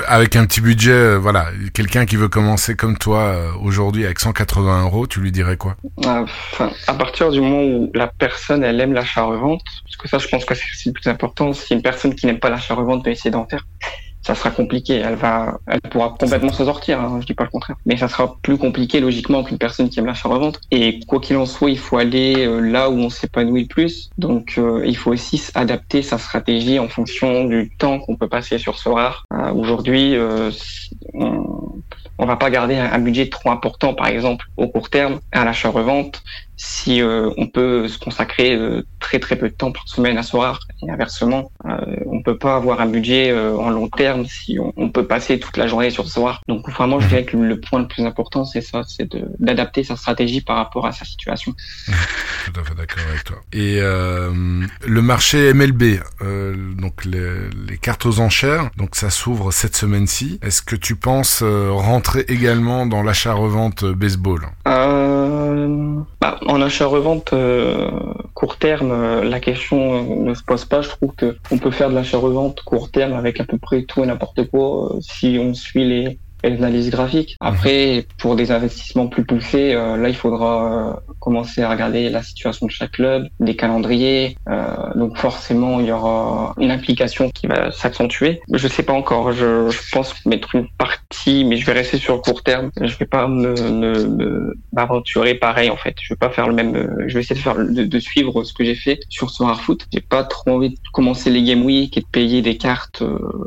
avec un petit budget, voilà, quelqu'un qui veut commencer comme toi aujourd'hui avec 180 euros, tu lui dirais quoi? Enfin, à partir du moment où la personne elle aime l'achat-revente, parce que ça, je pense que c'est le plus important. Si une personne qui n'aime pas l'achat-revente peut essayer d'en faire, ça sera compliqué. Elle va, elle pourra complètement s'en sortir. Hein, je dis pas le contraire, mais ça sera plus compliqué logiquement qu'une personne qui aime l'achat-revente. Et quoi qu'il en soit, il faut aller euh, là où on s'épanouit le plus. Donc, euh, il faut aussi adapter sa stratégie en fonction du temps qu'on peut passer sur ce rare. Euh, aujourd'hui, on, on va pas garder un, budget trop important, par exemple, au court terme, à l'achat-revente, si euh, on peut se consacrer euh, très très peu de temps par semaine à soir et inversement, euh, on peut pas avoir un budget euh, en long terme si on, peut passer toute la journée sur soir. Donc vraiment, je dirais que le point le plus important, c'est ça, c'est d'adapter sa stratégie par rapport à sa situation. <laughs> Tout à fait d'accord avec toi. Et le marché MLB, donc les, les, cartes aux enchères, donc ça s'ouvre cette semaine-ci. Est-ce que tu penses rentrer également dans l'achat-revente baseball bah, en achat-revente euh, court terme, euh, la question euh, ne se pose pas. Je trouve que on peut faire de l'achat-revente court terme avec à peu près tout et n'importe quoi si on suit les et l'analyse graphique. Mhm. Après, pour des investissements plus poussés, euh, là, il faudra euh, commencer à regarder la situation de chaque club, des calendriers. Euh, donc forcément, il y aura une implication qui va s'accentuer. Je sais pas encore. Je, je, pense mettre une partie, mais je vais rester sur court terme. Je vais pas me m'aventurer pareil en fait. Je vais pas faire le même. Je vais essayer de faire de, de suivre ce que j'ai fait sur ce Foot. J'ai pas trop envie de commencer les game week et de payer des cartes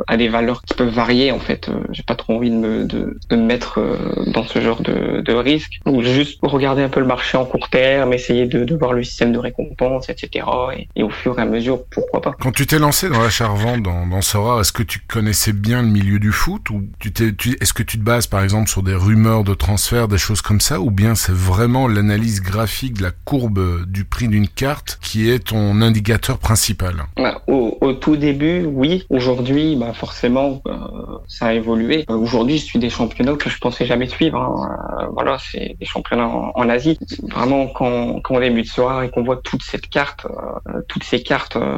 à des valeurs qui peuvent varier en fait. J'ai pas trop envie de me de, me mettre euh, dans ce genre de, de risque. Donc juste regarder un peu le marché en court terme, essayer de, de voir le système de récompense, etc. Et, au fur et à mesure, pourquoi pas. Quand tu t'es lancé dans la revente dans, dans Sora, est-ce que tu connaissais bien le milieu du foot ou tu t'es, tu, est-ce que tu te bases par exemple sur des rumeurs de transfert, des choses comme ça, ou bien c'est vraiment l'analyse graphique de la courbe du prix d'une carte qui est ton indicateur principal? Bah, au, au, tout début, oui. Aujourd'hui, bah forcément, euh, ça a évolué. Euh, aujourd'hui, je suis des championnats que je pensais jamais suivre. Hein. Euh, voilà, c'est des championnats en, Asie. Vraiment, quand, quand on débute soir et qu'on voit toute cette carte, euh, toutes ces cartes euh,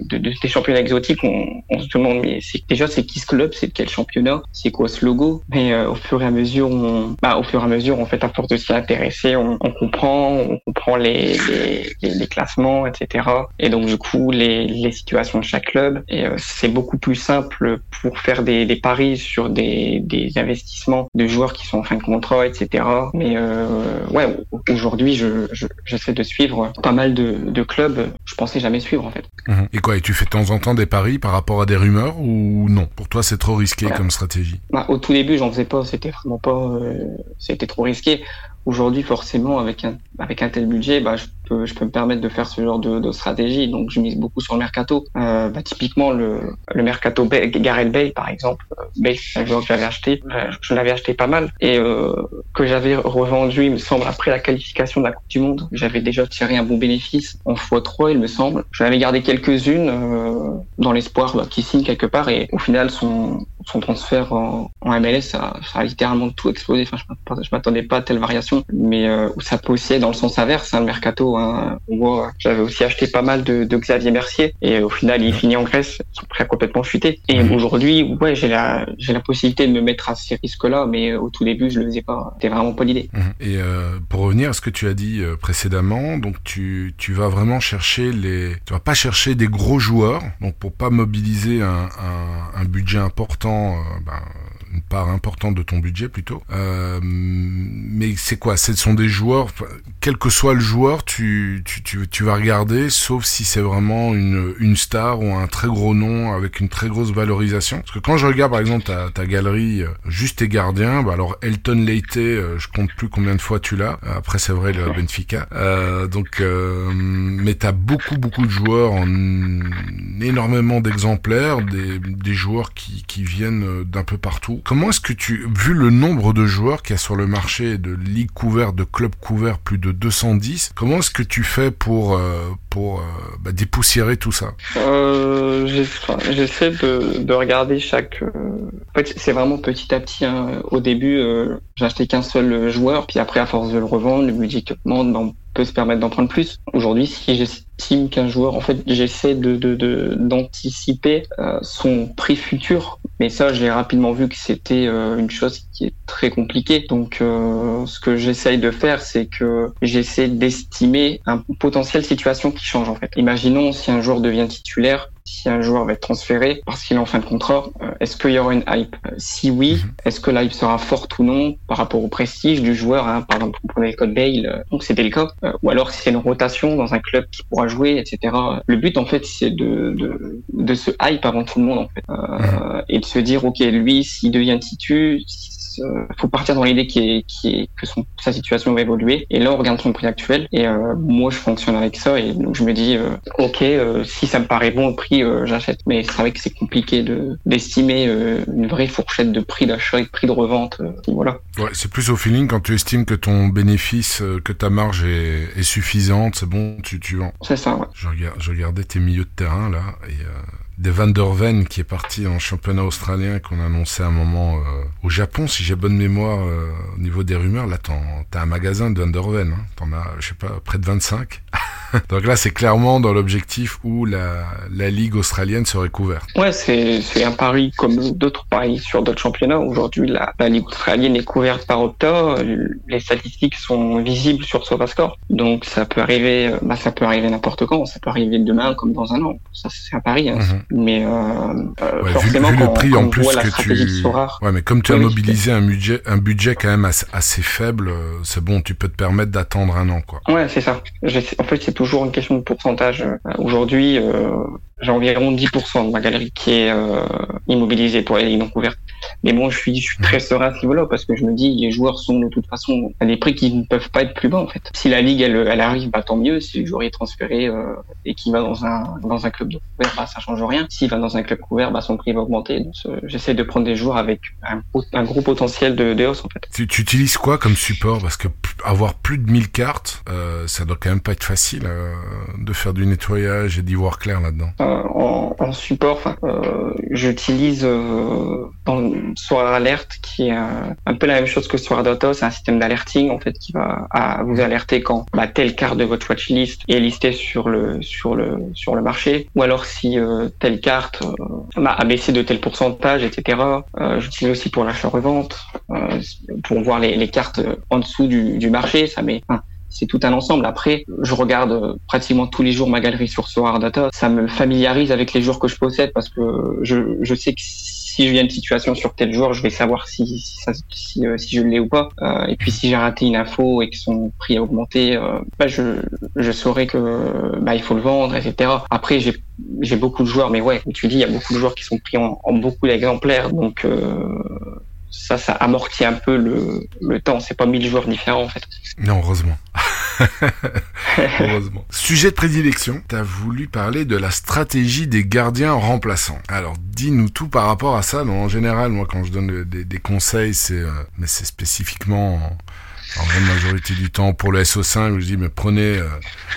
de, de, des championnats exotiques, on, on se demande mais c'est déjà c'est qui ce club, c'est quel championnat, c'est quoi ce logo? Mais au fur et à mesure, on, bah, au fur et à mesure, en fait, à force de s'y intéresser, on, on, comprend, on comprend les, les, les, classements, etc. Et donc du coup, les, les situations de chaque club. Et c'est beaucoup plus simple pour faire des, des paris sur des, des des investissements de joueurs qui sont en fin de contrat, etc. Mais euh, ouais, aujourd'hui, je, j'essaie de suivre pas mal de, de, clubs. Je pensais jamais suivre en fait. Mhm. Et quoi Et tu fais de temps en temps des paris par rapport à des rumeurs ou non? Pour toi, c'est trop risqué comme stratégie? Bah, Au tout début, j'en faisais pas. C'était vraiment pas. Euh, c'était trop risqué. Aujourd'hui, forcément, avec un avec un tel budget, bah, je je peux me permettre de faire ce genre de, stratégie. Donc, je mise beaucoup sur le mercato. Euh, bah, typiquement, le, le mercato Bay, Gareth Bay, par exemple. Euh, Bay, que j'avais acheté. Euh, je l'avais acheté pas mal et que j'avais revendu, il me semble, après la qualification de la Coupe du Monde. J'avais déjà tiré un bon bénéfice en x3, il me semble. J'en avais gardé quelques-unes dans l'espoir bah, qu'il signe quelque part et au final, son, son transfert en, MLS, ça, a littéralement tout explosé. Enfin, je m'attendais pas à telle variation, mais euh, ça peut dans le sens inverse, hein, le mercato. Hein. J'avais aussi acheté pas mal de, de, Xavier Mercier et au final, il finit en Grèce, son prêt complètement chuté. Et mmh. aujourd'hui, ouais, j'ai la, j'ai la possibilité de me mettre à ces risques-là, mais au tout début, je le faisais pas. C'était vraiment pas l'idée. Mmh. Et euh, pour revenir à ce que tu as dit euh, précédemment, donc tu, tu vas vraiment chercher les, tu vas pas chercher des gros joueurs, donc pour pas mobiliser un, un, un budget important, euh, ben, une part importante de ton budget plutôt. Euh, mais c'est quoi? Ce sont des joueurs, quel que soit le joueur, tu, tu, tu, tu vas regarder, sauf si c'est vraiment une, une star ou un très gros nom avec une très grosse valorisation. Parce que quand je regarde par exemple ta, ta galerie, euh, juste tes gardiens, bah alors Elton Leite, euh, je compte plus combien de fois tu l'as. Après c'est vrai le Benfica. Euh, donc, euh, mais t'as beaucoup beaucoup de joueurs en énormément d'exemplaires, des, des joueurs qui, qui viennent d'un peu partout. Comment est-ce que tu, vu le nombre de joueurs qu'il y a sur le marché, de ligues couvertes, de clubs couverts, plus de 210, comment est-ce que tu fais pour, euh, pour euh, bah, dépoussiérer tout ça? Euh, J'essaie de, de, regarder chaque... Euh, en fait, c'est vraiment petit à petit. Hein. Au début, euh, j'achetais qu'un seul joueur, puis après, à force de le revendre, le budget augmente, ben, on peut se permettre d'en prendre plus. Aujourd'hui, si j'estime qu'un joueur, en fait, j'essaie de d'anticiper son prix futur mais ça, j'ai rapidement vu que c'était euh, une chose qui est très compliquée. Donc, euh, ce que j'essaye de faire, c'est que j'essaie d'estimer un potentiel situation qui change en fait. Imaginons si un joueur devient titulaire, si un joueur va être transféré parce qu'il est en fin de contrat, euh, est-ce qu'il y aura une hype? Si oui, mhm. est-ce que la hype sera forte ou non par rapport au prestige du joueur hein Par exemple, on prenait le code Bale, donc c'était le cas. ou alors si c'est une rotation dans un club qui pourra jouer, etc. Le but en fait, c'est de, de, de se hype avant tout le monde en fait. Euh, et se dire ok lui s'il devient titu euh, faut partir dans l'idée qui est, qui est que son, sa situation va évoluer. Et là on regarde son prix actuel. Et euh, moi je fonctionne avec ça. Et donc je me dis euh, ok euh, si ça me paraît bon au prix euh, j'achète. Mais c'est vrai que c'est compliqué de d'estimer une vraie fourchette de prix d'achat et de prix de revente voilà. Ouais c'est plus au feeling quand tu estimes que ton bénéfice que ta marge est, est suffisante c'est bon tu tu vends. C'est ça ouais. je regarde je regardais tes milieux de terrain là et de Van der Ven qui est parti en championnat australien qu'on a annoncé à un moment euh, au Japon, si j'ai bonne mémoire euh, au niveau des rumeurs. Là, t'as un magasin de Van der Ven, hein. t'en as, je sais pas, près de 25. <laughs> Donc là, c'est clairement dans l'objectif où la, la ligue australienne serait couverte. Ouais, c'est un pari comme d'autres paris sur d'autres championnats. Aujourd'hui, la, la ligue australienne est couverte par Opta. Les statistiques sont visibles sur SofaScore. Donc ça peut arriver, bah, ça peut arriver n'importe quand. Ça peut arriver demain comme dans un an. Ça, c'est un pari. Hein. Mm-hmm. Mais euh, euh, ouais, forcément, vu, le prix quand en plus que tu... ouais, mais comme tu as Oui, mobilisé un budget, un budget quand même assez, assez faible, euh, c'est bon, tu peux te permettre d'attendre un an, quoi. Ouais, c'est ça. En fait, c'est toujours une question de pourcentage. Aujourd'hui, euh, j'ai environ 10% de ma galerie qui est euh, immobilisée pour les lignes non couvertes. Mais bon, je suis, très serein à ce niveau-là parce que je me dis, les joueurs sont de toute façon à des prix qui ne peuvent pas être plus bas en fait. Si la ligue elle, elle arrive, bah tant mieux. Si le joueur est transféré euh, et qu'il va dans un dans un club non couvert, bah ça change rien. S'il va dans un club couvert, bah son prix va augmenter. Euh, j'essaie de prendre des joueurs avec un, gros potentiel de, de hausse en fait. Tu, utilises quoi comme support? Parce que avoir plus de 1000 cartes, euh, ça doit quand même pas être facile euh, de faire du nettoyage et d'y voir clair là-dedans. Euh, en, support, euh, j'utilise dans Soir Alert qui est un, peu la même chose que Soir Data, c'est un système d'alerting en fait qui va vous alerter quand bah, telle carte de votre watchlist est listée sur le sur le sur le marché, ou alors si telle carte a baissé de tel pourcentage, etc. Euh, j'utilise aussi pour l'achat-revente, euh, pour voir les, cartes en dessous du, marché, ça met. C'est tout un ensemble. Après, je regarde euh, pratiquement tous les jours ma galerie sur Soar Data. Ça me familiarise avec les joueurs que je possède parce que je, je sais que si je viens une situation sur tel joueur, je vais savoir si si, ça, si, euh, si je l'ai ou pas. Euh, et puis si j'ai raté une info et que son prix a augmenté, euh, bah, je je saurais que bah il faut le vendre, etc. Après j'ai j'ai beaucoup de joueurs, mais ouais, comme tu dis, il y a beaucoup de joueurs qui sont pris en, en beaucoup d'exemplaires, donc euh, ça, ça amortit un peu le, le temps. C'est pas mille joueurs différents en fait. Non, heureusement. <laughs> Heureusement. Sujet de prédilection, tu as voulu parler de la stratégie des gardiens remplaçants. Alors dis-nous tout par rapport à ça. en général, moi quand je donne des, conseils, c'est euh, spécifiquement en grande majorité du temps pour le SO5, je dis mais prenez, euh,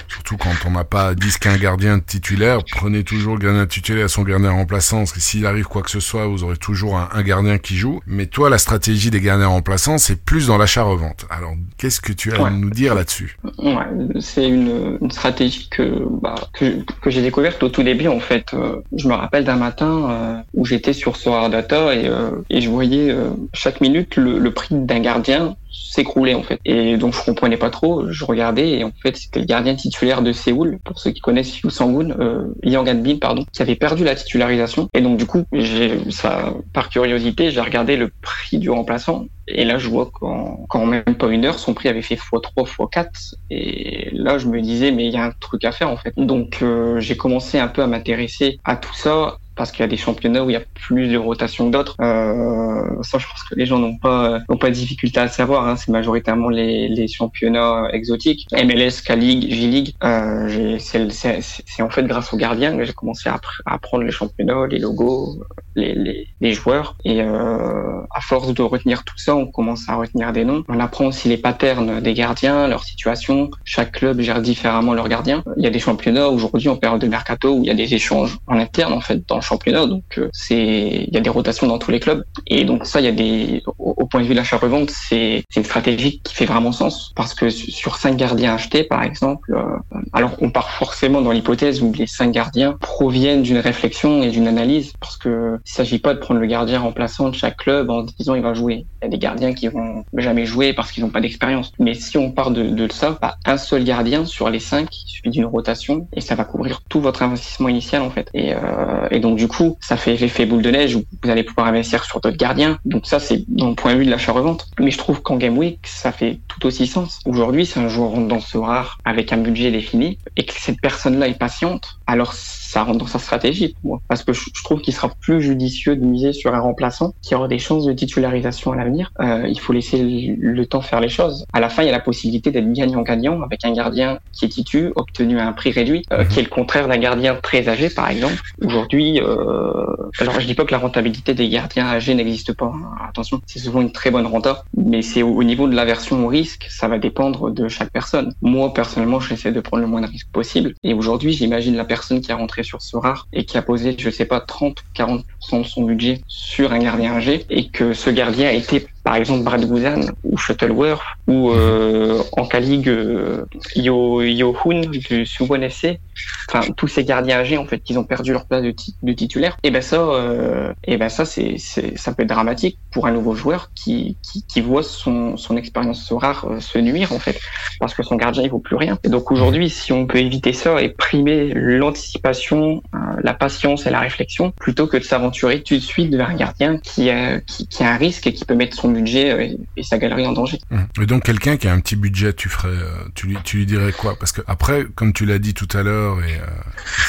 surtout quand on n'a pas 10 qu'un gardien titulaire, prenez toujours le gardien titulaire à son gardien remplaçant, parce que s'il arrive quoi que ce soit, vous aurez toujours un, gardien qui joue. Mais toi, la stratégie des gardiens remplaçants, c'est plus dans l'achat-revente. Alors, qu'est-ce que tu as à nous dire là-dessus? Ouais, c'est une, une, stratégie que, bah, que, que j'ai découverte au tout début, en fait. Euh, je me rappelle d'un matin euh, où j'étais sur Solar Data et, et je voyais chaque minute le, le prix d'un gardien s'écrouler en fait. Et donc je comprenais pas trop, je regardais et en fait c'était le gardien titulaire de Séoul, pour ceux qui connaissent Yu Sang-gun, euh, Yang Bin pardon, qui avait perdu la titularisation. Et donc du coup, j'ai ça par curiosité, j'ai regardé le prix du remplaçant et là, je vois qu'en même pas une heure, son prix avait fait x3, x4. Et là, je me disais, mais il y a un truc à faire en fait. Donc, euh, j'ai commencé un peu à m'intéresser à tout ça parce qu'il y a des championnats où il y a plus de rotation que d'autres. Euh, ça, je pense que les gens n'ont pas n'ont pas de difficulté à savoir. Hein. C'est majoritairement les, les championnats exotiques, MLS, K-League, J-League. Euh, c'est en fait grâce aux gardiens que j'ai commencé à, apprendre les championnats, les logos, les, les, les joueurs. Et euh, à force de retenir tout ça, on commence à retenir des noms. On apprend aussi les patterns des gardiens, leur situation. Chaque club gère différemment leurs gardiens. Il y a des championnats aujourd'hui en période de mercato où il y a des échanges en interne en fait dans le Donc euh, c'est il y a des rotations dans tous les clubs. Et donc ça, il y a des au, point de vue de l'achat-revente, c'est une stratégie qui fait vraiment sens parce que sur cinq gardiens achetés, par exemple, euh, alors on part forcément dans l'hypothèse où les cinq gardiens proviennent d'une réflexion et d'une analyse parce que il s'agit pas de prendre le gardien remplaçant de chaque club en disant il va jouer. Il y a des gardiens qui vont jamais jouer parce qu'ils n'ont pas d'expérience. Mais si on part de, de ça, bah, un seul gardien sur les cinq, il suffit d'une rotation et ça va couvrir tout votre investissement initial en fait. Et, euh, et donc du coup, ça fait l'effet boule de neige où vous allez pouvoir investir sur d'autres gardiens. Donc ça, c'est dans le point de vue de l'achat-revente. Mais je trouve qu'en Game Week, ça fait tout aussi sens. Aujourd'hui, c'est un joueur dans ce rare avec un budget défini et que cette personne-là est patiente, alors ça rentre dans sa stratégie pour moi. Parce que je, trouve qu'il sera plus judicieux de miser sur un remplaçant qui aura des chances de titularisation à l'avenir. Euh, il faut laisser le, temps faire les choses. À la fin, il y a la possibilité d'être gagnant-gagnant avec un gardien qui est titu, obtenu à un prix réduit, euh, mhm. qui est le contraire d'un gardien très âgé, par exemple. Aujourd'hui, euh, alors je dis pas que la rentabilité des gardiens âgés n'existe pas. Hein. Attention, c'est souvent une très bonne renta, mais c'est au, niveau de l'aversion au risque, ça va dépendre de chaque personne. Moi, personnellement, j'essaie de prendre le moins de risques possible. Et aujourd'hui, j'imagine la personne qui a rentré sur ce rare et qui a posé, je sais pas, 30 ou 40% de son budget sur un gardien âgé et que ce gardien a été par exemple Brad Guzan ou Shuttleworth ou euh, en K-League euh, Yo, Yo Hoon du Suwon FC enfin tous ces gardiens âgés en fait qui ont perdu leur place de, de titulaire. Et ben ça euh, et ben ça c'est ça peut être dramatique pour un nouveau joueur qui qui, qui voit son son expérience rare euh, se nuire en fait. Parce que son gardien il vaut plus rien. Et donc aujourd'hui si on peut éviter ça et primer l'anticipation la patience et la réflexion plutôt que de s'aventurer tout de suite vers un gardien qui a qui, qui a un risque et qui peut mettre son euh, et, sa galerie en danger et donc quelqu'un qui a un petit budget tu ferais tu lui tu lui dirais quoi? Parce que après comme tu l'as dit tout à l'heure et euh,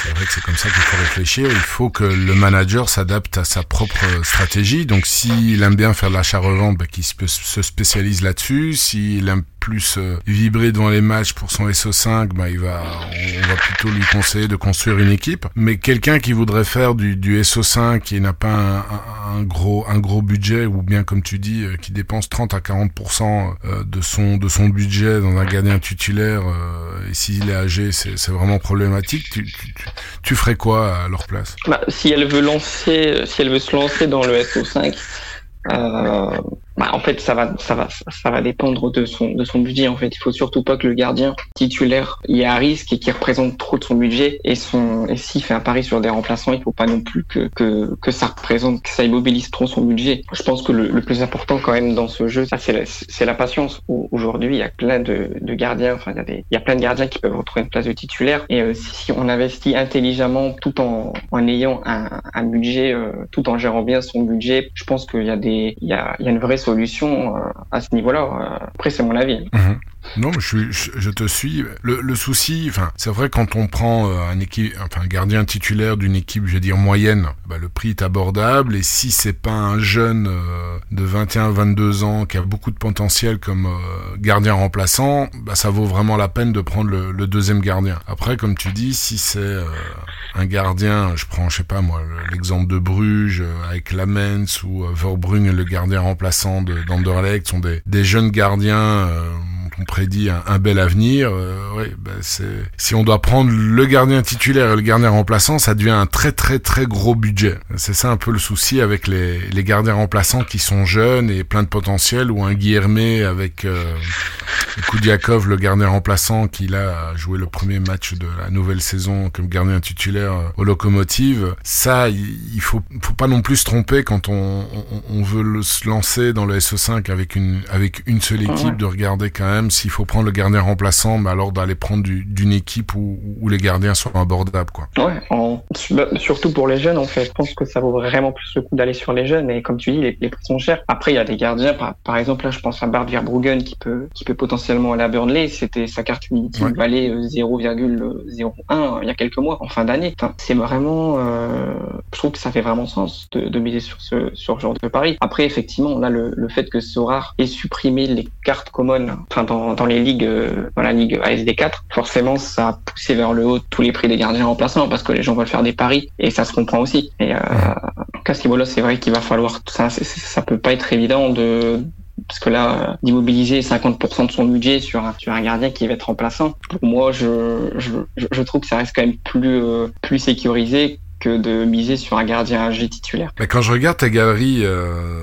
c'est vrai que c'est comme ça qu'il faut réfléchir. Il faut que le manager s'adapte à sa propre stratégie. Donc s'il aime bien faire l'achat-revente, bah, qu'il se spécialise là-dessus. S'il aime plus euh, vibrer devant les matchs pour son SO5, bah, il va, on, va plutôt lui conseiller de construire une équipe. Mais quelqu'un qui voudrait faire du, du SO5 et n'a pas un, gros, un gros budget, ou bien comme tu dis, euh, qui dépense 30 à 40% de son, de son budget dans un gardien titulaire, et s'il est âgé, c'est vraiment problématique. Tu, tu, tu, ferais quoi à leur place? Bah, Si elle veut lancer, si elle veut se lancer dans le SO5, euh, bah, en fait, ça va, ça va, ça va dépendre de son, de son budget. En fait, il faut surtout pas que le gardien titulaire y ait un risque et qui représente trop de son budget. Et son, et s'il fait un pari sur des remplaçants, il faut pas non plus que, que, que ça représente, que ça immobilise trop son budget. Je pense que le, le plus important quand même dans ce jeu, c'est la, c'est la patience. Aujourd'hui, il y a plein de, de gardiens. Enfin, il y a des, il y a plein de gardiens qui peuvent retrouver une place de titulaire. Et euh, si on investit intelligemment, tout en, en ayant un, un budget, euh, tout en gérant bien son budget, je pense qu'il y a des, il y a, il y a une vraie euh, à ce niveau-là. Euh, après, c'est mon avis. Mhm. Non, je, je, je te suis. Le, souci, enfin, c'est vrai quand on prend euh, un gardien titulaire d'une équipe, je veux dire moyenne, bah, le prix est abordable. Et si c'est pas un jeune de 21-22 ans qui a beaucoup de potentiel comme gardien remplaçant, bah, ça vaut vraiment la peine de prendre le, le deuxième gardien. Après, comme tu dis, si c'est un gardien, je prends, je sais pas moi, l'exemple de Bruges avec Lamens ou Verbrugge, le gardien remplaçant d'Anderlecht, sont des, des jeunes gardiens on prédit un, bel avenir. Euh, bah, c'est si on doit prendre le gardien titulaire et le gardien remplaçant, ça devient un très très très gros budget. C'est ça un peu le souci avec les, les gardiens remplaçants qui sont jeunes et plein de potentiel, ou un Guillermé avec euh, Koudiakov, le gardien remplaçant, qui là a joué le premier match de la nouvelle saison comme gardien titulaire au Locomotive. Ça, il, faut, faut pas non plus se tromper quand on, on, veut se lancer dans le SE5 avec une avec une seule équipe, de regarder quand même s'il faut prendre le gardien remplaçant, mais alors d'aller prendre d'une équipe où, où, les gardiens sont abordables, quoi. Ouais, bah, surtout pour les jeunes, en fait. Je pense que ça vaut vraiment plus le coup d'aller sur les jeunes, mais comme tu dis, les, les prix sont chers. Après, il y a des gardiens, par, par exemple, là, je pense à Bart Verbruggen qui peut, qui peut potentiellement aller à Burnley. C'était sa carte ouais. valait 0,01 euh, il y a quelques mois, en fin d'année. C'est vraiment, euh, je trouve que ça fait vraiment sens de, de miser sur ce, sur ce genre de pari. Après, effectivement, on a le, le fait que Sorar ait supprimé les cartes communes, enfin, dans dans, les ligues, euh, dans la ligue ASD4, forcément, ça a poussé vers le haut tous les prix des gardiens remplaçants parce que les gens veulent faire des paris et ça se comprend aussi. Et euh, à ce niveau-là, c'est vrai qu'il va falloir ça, ça peut pas être évident de parce que là, d'immobiliser 50% de son budget sur un, sur un gardien qui va être remplaçant, pour moi, je, je, je trouve que ça reste quand même plus, euh, plus sécurisé que de miser sur un gardien âgé titulaire. Mais quand je regarde ta galerie, euh,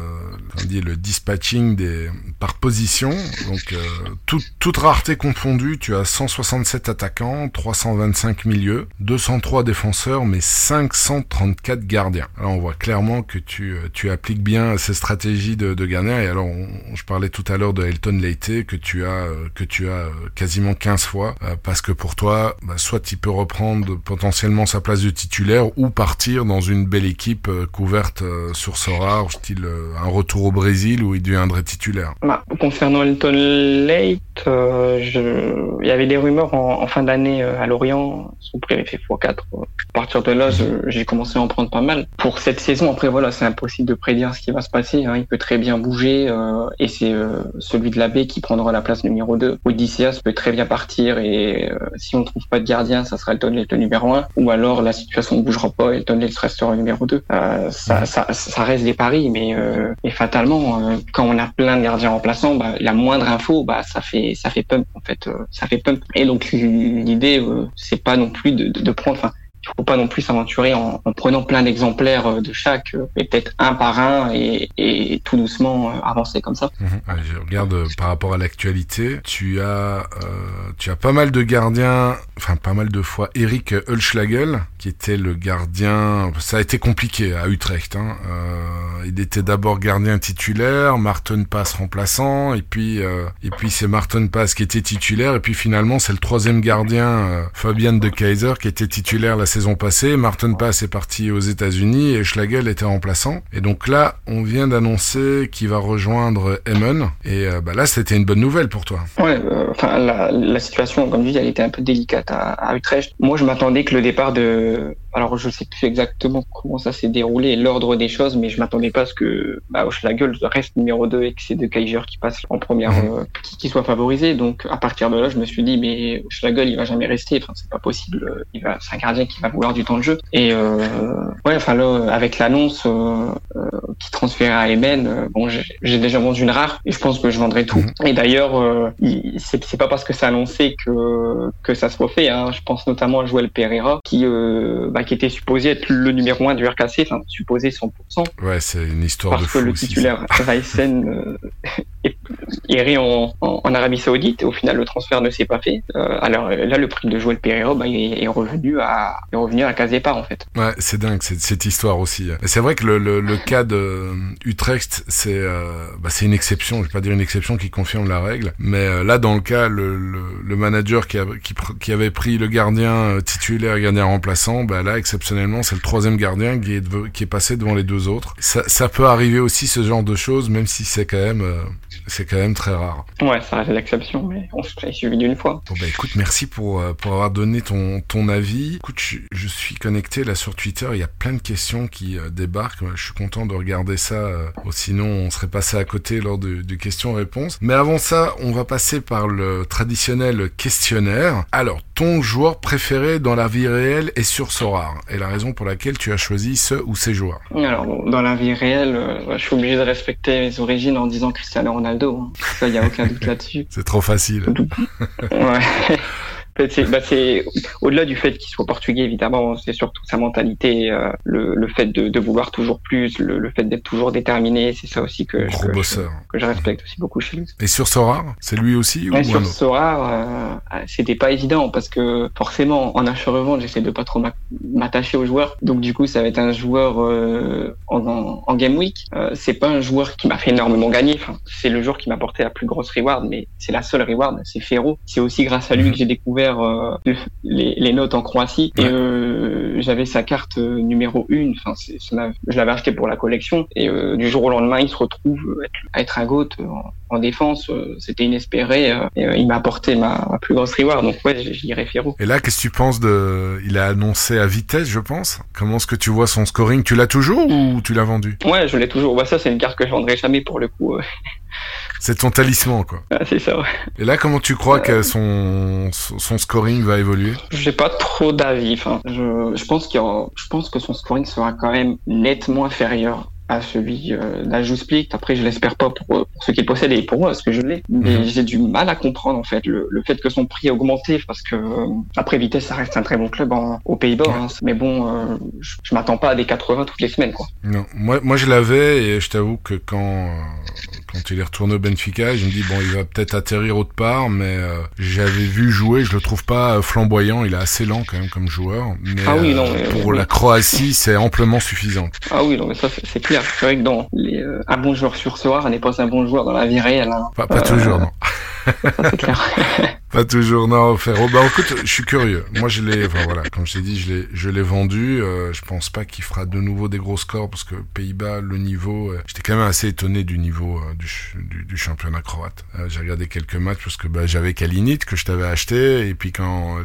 on dit le dispatching des par position, donc euh, tout, toute rareté confondue, tu as 167 attaquants, 325 milieux, 203 défenseurs, mais 534 gardiens. Alors on voit clairement que tu, euh, tu appliques bien ces stratégies de, de gardiens. Et alors, je parlais tout à l'heure de Elton Leite que tu as euh, que tu as quasiment 15 fois, parce que pour toi, bah, soit tu peux reprendre potentiellement sa place de titulaire ou partir dans une belle équipe couverte sur Sora, style un retour au Brésil où il deviendrait titulaire. Bah, concernant Elton Late, euh, il y avait des rumeurs en, fin d'année euh, à Lorient, son prix avait fait x4. À partir de là, j'ai commencé à en prendre pas mal. Pour cette saison, après voilà, c'est impossible de prédire ce qui va se passer. Hein. Il peut très bien bouger euh, et c'est celui de la baie qui prendra la place numéro 2. Odysseas peut très bien partir et si on ne trouve pas de gardien, ça sera Elton le numéro 1. Ou alors la situation ne bougera pas, Elton Late restera numéro 2. ça, reste des paris, mais fatalement, quand on a plein de gardiens remplaçants, bah, la moindre info, bah, ça fait ça fait pump en fait, ça fait pump. Et donc l'idée, c'est pas non plus de, prendre. Enfin, il faut pas non plus s'aventurer en, en, prenant plein d'exemplaires euh, de chaque, euh, et peut-être un par un et, et tout doucement euh, avancer comme ça. Mmh. je regarde par rapport à l'actualité, tu as euh, tu as pas mal de gardiens, enfin pas mal de fois Eric Hulschlagel qui était le gardien, ça a été compliqué à Utrecht. Hein. Euh, il était d'abord gardien titulaire, Martin Pass remplaçant, et puis et puis c'est Martin Pass qui était titulaire, et puis finalement c'est le troisième gardien Fabian de Kaiser qui était titulaire la saison passée. Martin Pass est parti aux États-Unis et Schlagel était remplaçant. Et donc là, on vient d'annoncer qu'il va rejoindre Emmen. Et euh, bah là, c'était une bonne nouvelle pour toi. Ouais, euh, enfin la, la, situation, comme je dis, elle était un peu délicate à Utrecht. Moi, je m'attendais que le départ de Yeah. Alors je sais plus exactement comment ça s'est déroulé, l'ordre des choses, mais je m'attendais pas à ce que bah, Schlegel reste numéro 2 et que c'est De Kaiser qui passe en première, mmh. euh, qui, qui, soit favorisé. Donc à partir de là, je me suis dit mais Schlegel il va jamais rester, enfin c'est pas possible, il va, c'est un gardien qui va vouloir du temps de jeu. Et euh, ouais, enfin là avec l'annonce euh, euh qui transférait à Emen, euh, bon j'ai déjà vendu une rare et je pense que je vendrai tout. Mmh. Et d'ailleurs euh, c'est pas parce que c'est annoncé que que ça se refait. Hein. Je pense notamment à Joël Pereira qui bah, qui était supposé être le numéro 1 du RKC, enfin supposé 100%. Ouais, c'est une histoire de fou Parce que le titulaire <laughs> Raisen euh, est en, en, en, Arabie Saoudite et au final le transfert ne s'est pas fait. Euh, alors là, le prix de Joël Pereira bah, est, est, revenu à est revenu à en fait. Ouais, c'est dingue cette, cette histoire aussi. C'est vrai que le, le, le cas de Utrecht, c'est euh, bah, c'est une exception. Je vais pas dire une exception qui confirme la règle, mais euh, là dans le cas, le, le, manager qui, a, qui, qui, avait pris le gardien euh, titulaire, gardien remplaçant, bah là exceptionnellement, c'est le troisième gardien qui est, qui est passé devant les deux autres. Ça, ça peut arriver aussi ce genre de choses, même si c'est quand même, euh, c'est quand même très rare. Ouais, ça reste l'exception, mais on s'est suivi d'une fois. Bon bah écoute, merci pour euh, pour avoir donné ton ton avis. Écoute, je, je, suis connecté là sur Twitter, il y a plein de questions qui euh, débarquent. Je suis content de regarder ça, sinon on serait passé à côté lors de, de questions-réponses. Mais avant ça, on va passer par le traditionnel questionnaire. Alors, ton joueur préféré dans la vie réelle est sur Sora et la raison pour laquelle tu as choisi ce ou ces joueurs. Alors, dans la vie réelle, je suis obligé de respecter mes origines en disant Cristiano Ronaldo. Hein. Ça, il n'y a aucun doute là-dessus. <laughs> C'est trop facile. <laughs> ouais. Bah, c'est au-delà du fait qu'il soit portugais, évidemment, c'est surtout sa mentalité, euh, le, le, fait de, de, vouloir toujours plus, le, le fait d'être toujours déterminé, c'est ça aussi que. Je, que je respecte aussi beaucoup chez lui. Et sur Sora, c'est lui aussi ouais, ou Sur un autre Sora, euh, c'était pas évident parce que forcément, en achat-revente, j'essaie de pas trop m'attacher aux joueurs, donc du coup, ça va être un joueur euh, en, en, en, Game Week. Euh, c'est pas un joueur qui m'a fait énormément gagner, enfin, c'est le joueur qui m'a apporté la plus grosse reward, mais c'est la seule reward, c'est Ferro. C'est aussi grâce à lui Mhm. que j'ai découvert euh, les, les, notes en Croatie et Ouais. euh, j'avais sa carte euh, numéro une. Enfin, je l'avais acheté pour la collection et du jour au lendemain, il se retrouve être, à être un GOAT euh, en, en défense. C'était inespéré et il m'a apporté ma, ma plus grosse reward. Donc ouais, dirais Firo. Et là, qu'est-ce que tu penses de... Il a annoncé à vitesse, je pense. Comment est-ce que tu vois son scoring? Tu l'as toujours ou tu l'as vendu? Ouais, je l'ai toujours. Ouais, ça, c'est une carte que je vendrai jamais pour le coup. Euh. C'est ton talisman, quoi. Ah, c'est ça. Ouais. Et là, comment tu crois que son, son scoring va évoluer? J'ai pas trop d'avis. Enfin, je, je pense qu'il y aura- je pense que son scoring sera quand même nettement inférieur à celui euh, d'Ajou Split. Après, je l'espère pas pour, pour ceux qui le possèdent et pour moi, parce que je l'ai. Mais Mhm. j'ai du mal à comprendre en fait le, le fait que son prix a augmenté, parce que euh, après Vitesse, ça reste un très bon club en- aux Pays-Bas. hein. Mais bon, euh, je, je m'attends pas à des 80 toutes les semaines, quoi. Non, moi, moi je l'avais et je t'avoue que quand, euh, quand il est retourné au Benfica, je me dis bon, il va peut-être atterrir autre part, mais euh, j'avais vu jouer, je le trouve pas euh, flamboyant, il est assez lent quand même comme joueur, mais, Ah oui, euh, non, mais- pour la Croatie, c'est amplement suffisant. Ah oui, non, mais ça c'est clair. C'est vrai que dans les, euh, un bon joueur sur soir n'est pas un bon joueur dans la vie réelle. Hein. Pas, pas Euh, toujours, non. Ça c'est clair. <laughs> Pas toujours, non, frérot. Bah écoute, je suis curieux. Moi, je l'ai, enfin voilà, comme je t'ai dit, je l'ai, je l'ai vendu. Euh, je pense pas qu'il fera de nouveau des gros scores parce que Pays-Bas, le niveau, euh, j'étais quand même assez étonné du niveau euh, du, ch- du, du championnat croate. J'ai regardé quelques matchs parce que bah, j'avais Kalinic que je t'avais acheté et puis quand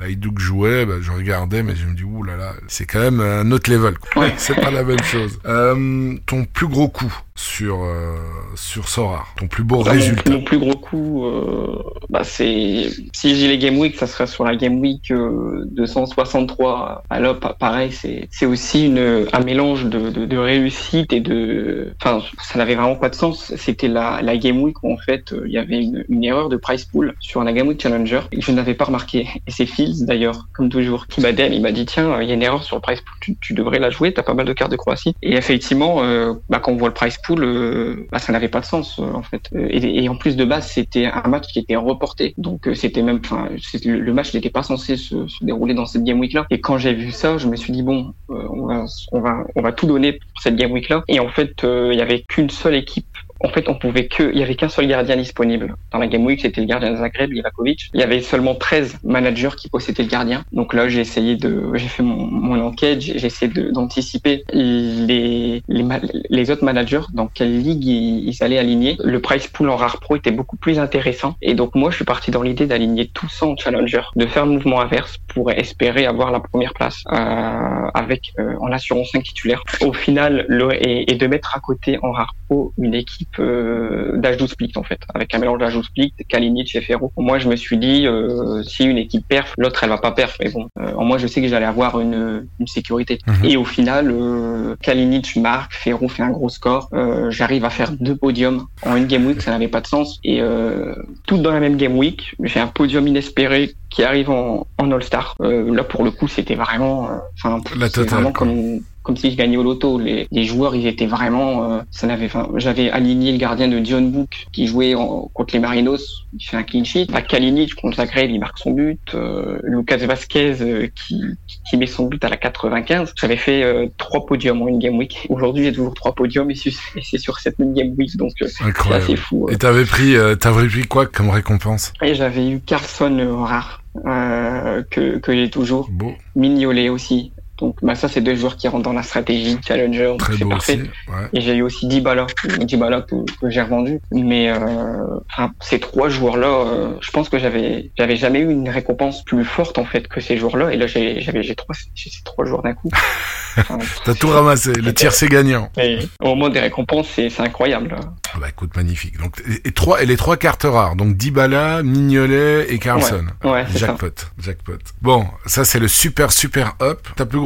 l'Haïdouk jouait, bah, je regardais, mais je me dis ouh là là, c'est quand même un autre level. Ouais. <laughs> c'est pas la même chose. Ton plus gros coup sur euh, sur Sora, ton plus beau résultat. Mon plus gros coup, euh, bah c'est si j'ai les Game Week, ça serait sur la Game Week euh, 263 à l'OP. Pareil, c'est c'est aussi une un mélange de, de, de réussite et de, enfin, ça n'avait vraiment pas de sens. C'était la la Game Week où en fait euh, il y avait une, une erreur de price pool sur la Game Week Challenger et je n'avais pas remarqué. Et c'est Fields d'ailleurs, comme toujours, qui m'a dit, il m'a dit tiens, il y a une erreur sur le price pool, tu, tu devrais la jouer, t'as pas mal de cartes de Croatie. Et effectivement, euh, bah, quand on voit le price pool, euh, bah, ça n'avait pas de sens euh, en fait. Et, et en plus de base, c'était un match qui était reporté, donc euh, c'était même, enfin, le, match n'était pas censé se, dérouler dans cette game week là. Et quand j'ai vu ça, je me suis dit bon, euh, on va, on va, tout donner pour cette game week là. Et en fait, euh, il y avait qu'une seule équipe en fait, on pouvait que, il y avait qu'un seul gardien disponible. Dans la Game Week, c'était le gardien de Zagreb, Livakovic. Il y avait seulement 13 managers qui possédaient le gardien. Donc là, j'ai essayé de, j'ai fait mon, mon enquête, j'ai essayé d'anticiper les, les, les autres managers, dans quelle ligue ils, ils allaient aligner. Le price pool en rare pro était beaucoup plus intéressant. Et donc moi, je suis parti dans l'idée d'aligner tout ça en challenger, de faire le mouvement inverse pour espérer avoir la première place, euh, avec, euh, en assurant 5 titulaires. Au final, le, et, et de mettre à côté en rare pro une équipe euh, d'H12 Split en fait, avec un mélange d'H12 Split, Kalinic et Ferro. Moi, je me suis dit, euh, si une équipe perf, l'autre elle va pas perf, mais bon, euh, moi je sais que j'allais avoir une, une sécurité. Mhm. Et au final, euh, Kalinic marque, Ferro fait un gros score, euh, j'arrive à faire deux podiums en une game week, ça n'avait pas de sens. Et euh, toutes dans la même game week, j'ai un podium inespéré qui arrive en, en All-Star. Euh, là pour le coup, c'était vraiment, euh, enfin, La totale, vraiment comme comme si je gagnais au loto. Les, les joueurs, ils étaient vraiment, euh, ça n'avait, enfin, j'avais aligné le gardien de John Book qui jouait en- contre les Marinos, il fait un clean sheet. Bah, Kalinic contre Zagreb, il marque son but. Euh, Lucas Vasquez euh, qui, qui met son but à la 95. J'avais fait trois podiums en une game week. Aujourd'hui, j'ai toujours trois podiums et c'est <laughs> sur cette même game week, donc c'est assez fou. Et t'avais pris, t'avais pris quoi comme récompense? Et j'avais eu Carlson euh, rare. Euh, que, que j'ai toujours. Mignolet aussi. Donc bah, ça, c'est deux joueurs qui rentrent dans la stratégie challenger. Très c'est beau parfait. aussi. Ouais. Et j'ai eu aussi Dybala, Dybala que, que j'ai revendu. Mais euh, enfin, ces trois joueurs-là, euh, je pense que j'avais j'avais jamais eu une récompense plus forte en fait que ces joueurs-là. Et là, j'ai j'ai trois ces trois joueurs d'un coup. <laughs> Enfin, T'as tout ramassé. Le tiercé gagnant. et au moment des récompenses, c'est c'est incroyable. Ah Bah écoute, magnifique. Donc et, et trois et les trois cartes rares. Donc Dybala, Mignolet et Carlson. Ouais, ouais, c'est ça. Jackpot, jackpot. Bon, ça c'est le super super up. Ta plus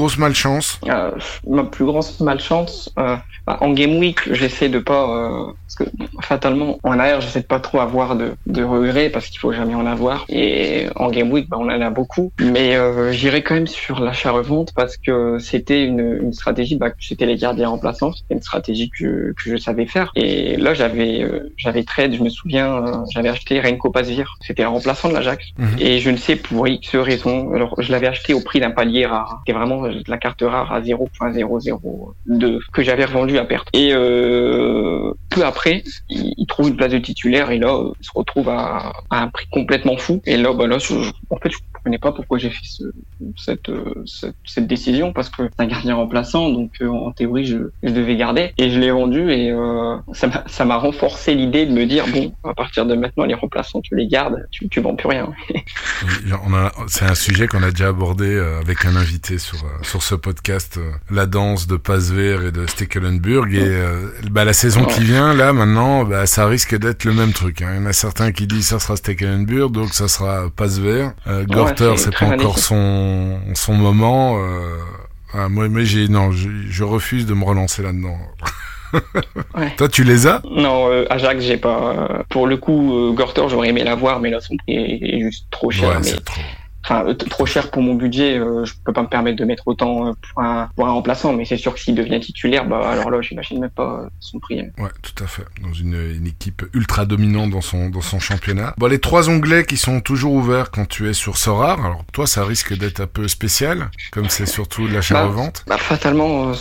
Euh, ma plus grosse malchance, euh, bah, en game week, j'essaie de pas, euh, parce que fatalement en arrière, j'essaie de pas trop avoir de, de regrets parce qu'il faut jamais en avoir. Et en game week, bah, on en a beaucoup, mais euh, j'irai quand même sur l'achat revente parce que c'était une, une stratégie, bah, c'était les gardiens remplaçants, c'était une stratégie que, que je savais faire. Et là, j'avais euh, j'avais trade, je me souviens, euh, j'avais acheté Renko Pasvir, c'était un remplaçant de l'Ajax. Mhm. Et je ne sais pour X raison, alors je l'avais acheté au prix d'un palier rare. C'était vraiment de la carte rare à 0.002 que j'avais revendu Et euh, peu après, il, trouve une place de titulaire et là, euh, il se retrouve à, à un prix complètement fou. Et là, bah là, je, je- en fait, je comprenais pas pourquoi j'ai fait ce, cette, euh, cette, cette décision parce que c'est un gardien remplaçant, donc euh, en théorie, je, je devais garder et je l'ai vendu et euh, ça m'a renforcé l'idée de me dire bon, à partir de maintenant, les remplaçants, tu les gardes, tu, tu vends plus rien. <laughs> C'est un sujet qu'on a déjà abordé avec un invité sur sur ce podcast, la danse de Pasveer et de Stekelenburg. Et bah, la saison qui Ouais. Vient, là maintenant, bah, ça risque d'être le même truc. Hein. Il y en a certains qui disent ça sera Stekelenburg, donc ça sera Pasveer. Euh, Gorter, c'est pas encore son son moment. Euh, ah, moi, mais j'ai non, je, refuse de me relancer là-dedans. <laughs> Ouais. Toi, tu les as? Non, euh, Ajax, j'ai pas. euh, pour le coup, euh, Gorter, j'aurais aimé l'avoir, mais là, son prix est, est juste trop cher. Ouais, mais c'est trop. Enfin, euh, trop cher pour mon budget. euh, je peux pas me permettre de mettre autant euh, pour un pour un remplaçant. Mais c'est sûr que s'il devient titulaire, bah alors là, j'imagine même pas euh, son prix. Ouais, tout à fait. Dans une, une équipe ultra dominante dans son, dans son championnat. Bon, les trois onglets qui sont toujours ouverts quand tu es sur Sorar. Alors, toi, ça risque d'être un peu spécial, comme c'est surtout de l'achat-revente. Bah, fatalement, euh,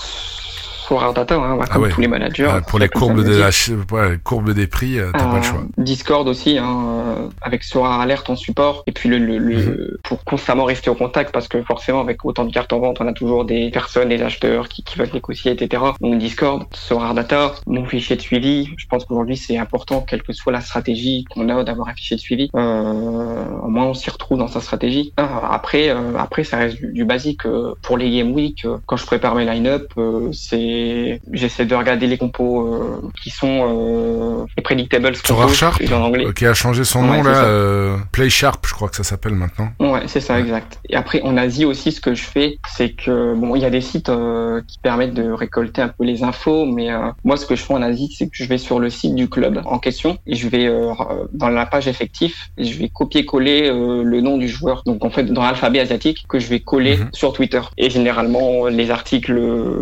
Data, hein, Ah ouais. tous les managers. Ouais, pour les courbes, de la, ch- ouais, les courbes des prix, euh, t'as pas Euh, le choix. Discord aussi, hein, euh, avec Sora Alert en support, et puis le, le, le- Mhm. pour constamment rester au contact, parce que forcément avec autant de cartes en vente, on a toujours des personnes, des acheteurs qui, qui veulent négocier, etc. Donc Discord, Sora Data, mon fichier de suivi, je pense qu'aujourd'hui c'est important, quelle que soit la stratégie qu'on a d'avoir un fichier de suivi, euh, au moins on s'y retrouve dans sa stratégie. Euh, après, euh, après ça reste du, du basique. euh, pour les Game Week, euh, quand je prépare mes line-up, euh, j'essaie de regarder les compos euh, qui sont euh, les predictables compos, Sharp en anglais. Qui a changé son Ouais, nom, là. euh, Play Sharp, je crois que ça s'appelle maintenant. Ouais, c'est ça, Ouais. exact. Et après, en Asie aussi, ce que je fais, c'est que bon, il y a des sites euh, qui permettent de récolter un peu les infos, mais moi, ce que je fais en Asie, c'est que je vais sur le site du club en question et je vais dans la page effectif et je vais copier-coller le nom du joueur. Donc en fait, dans l'alphabet asiatique que je vais coller Mhm. sur Twitter. Et généralement, les articles,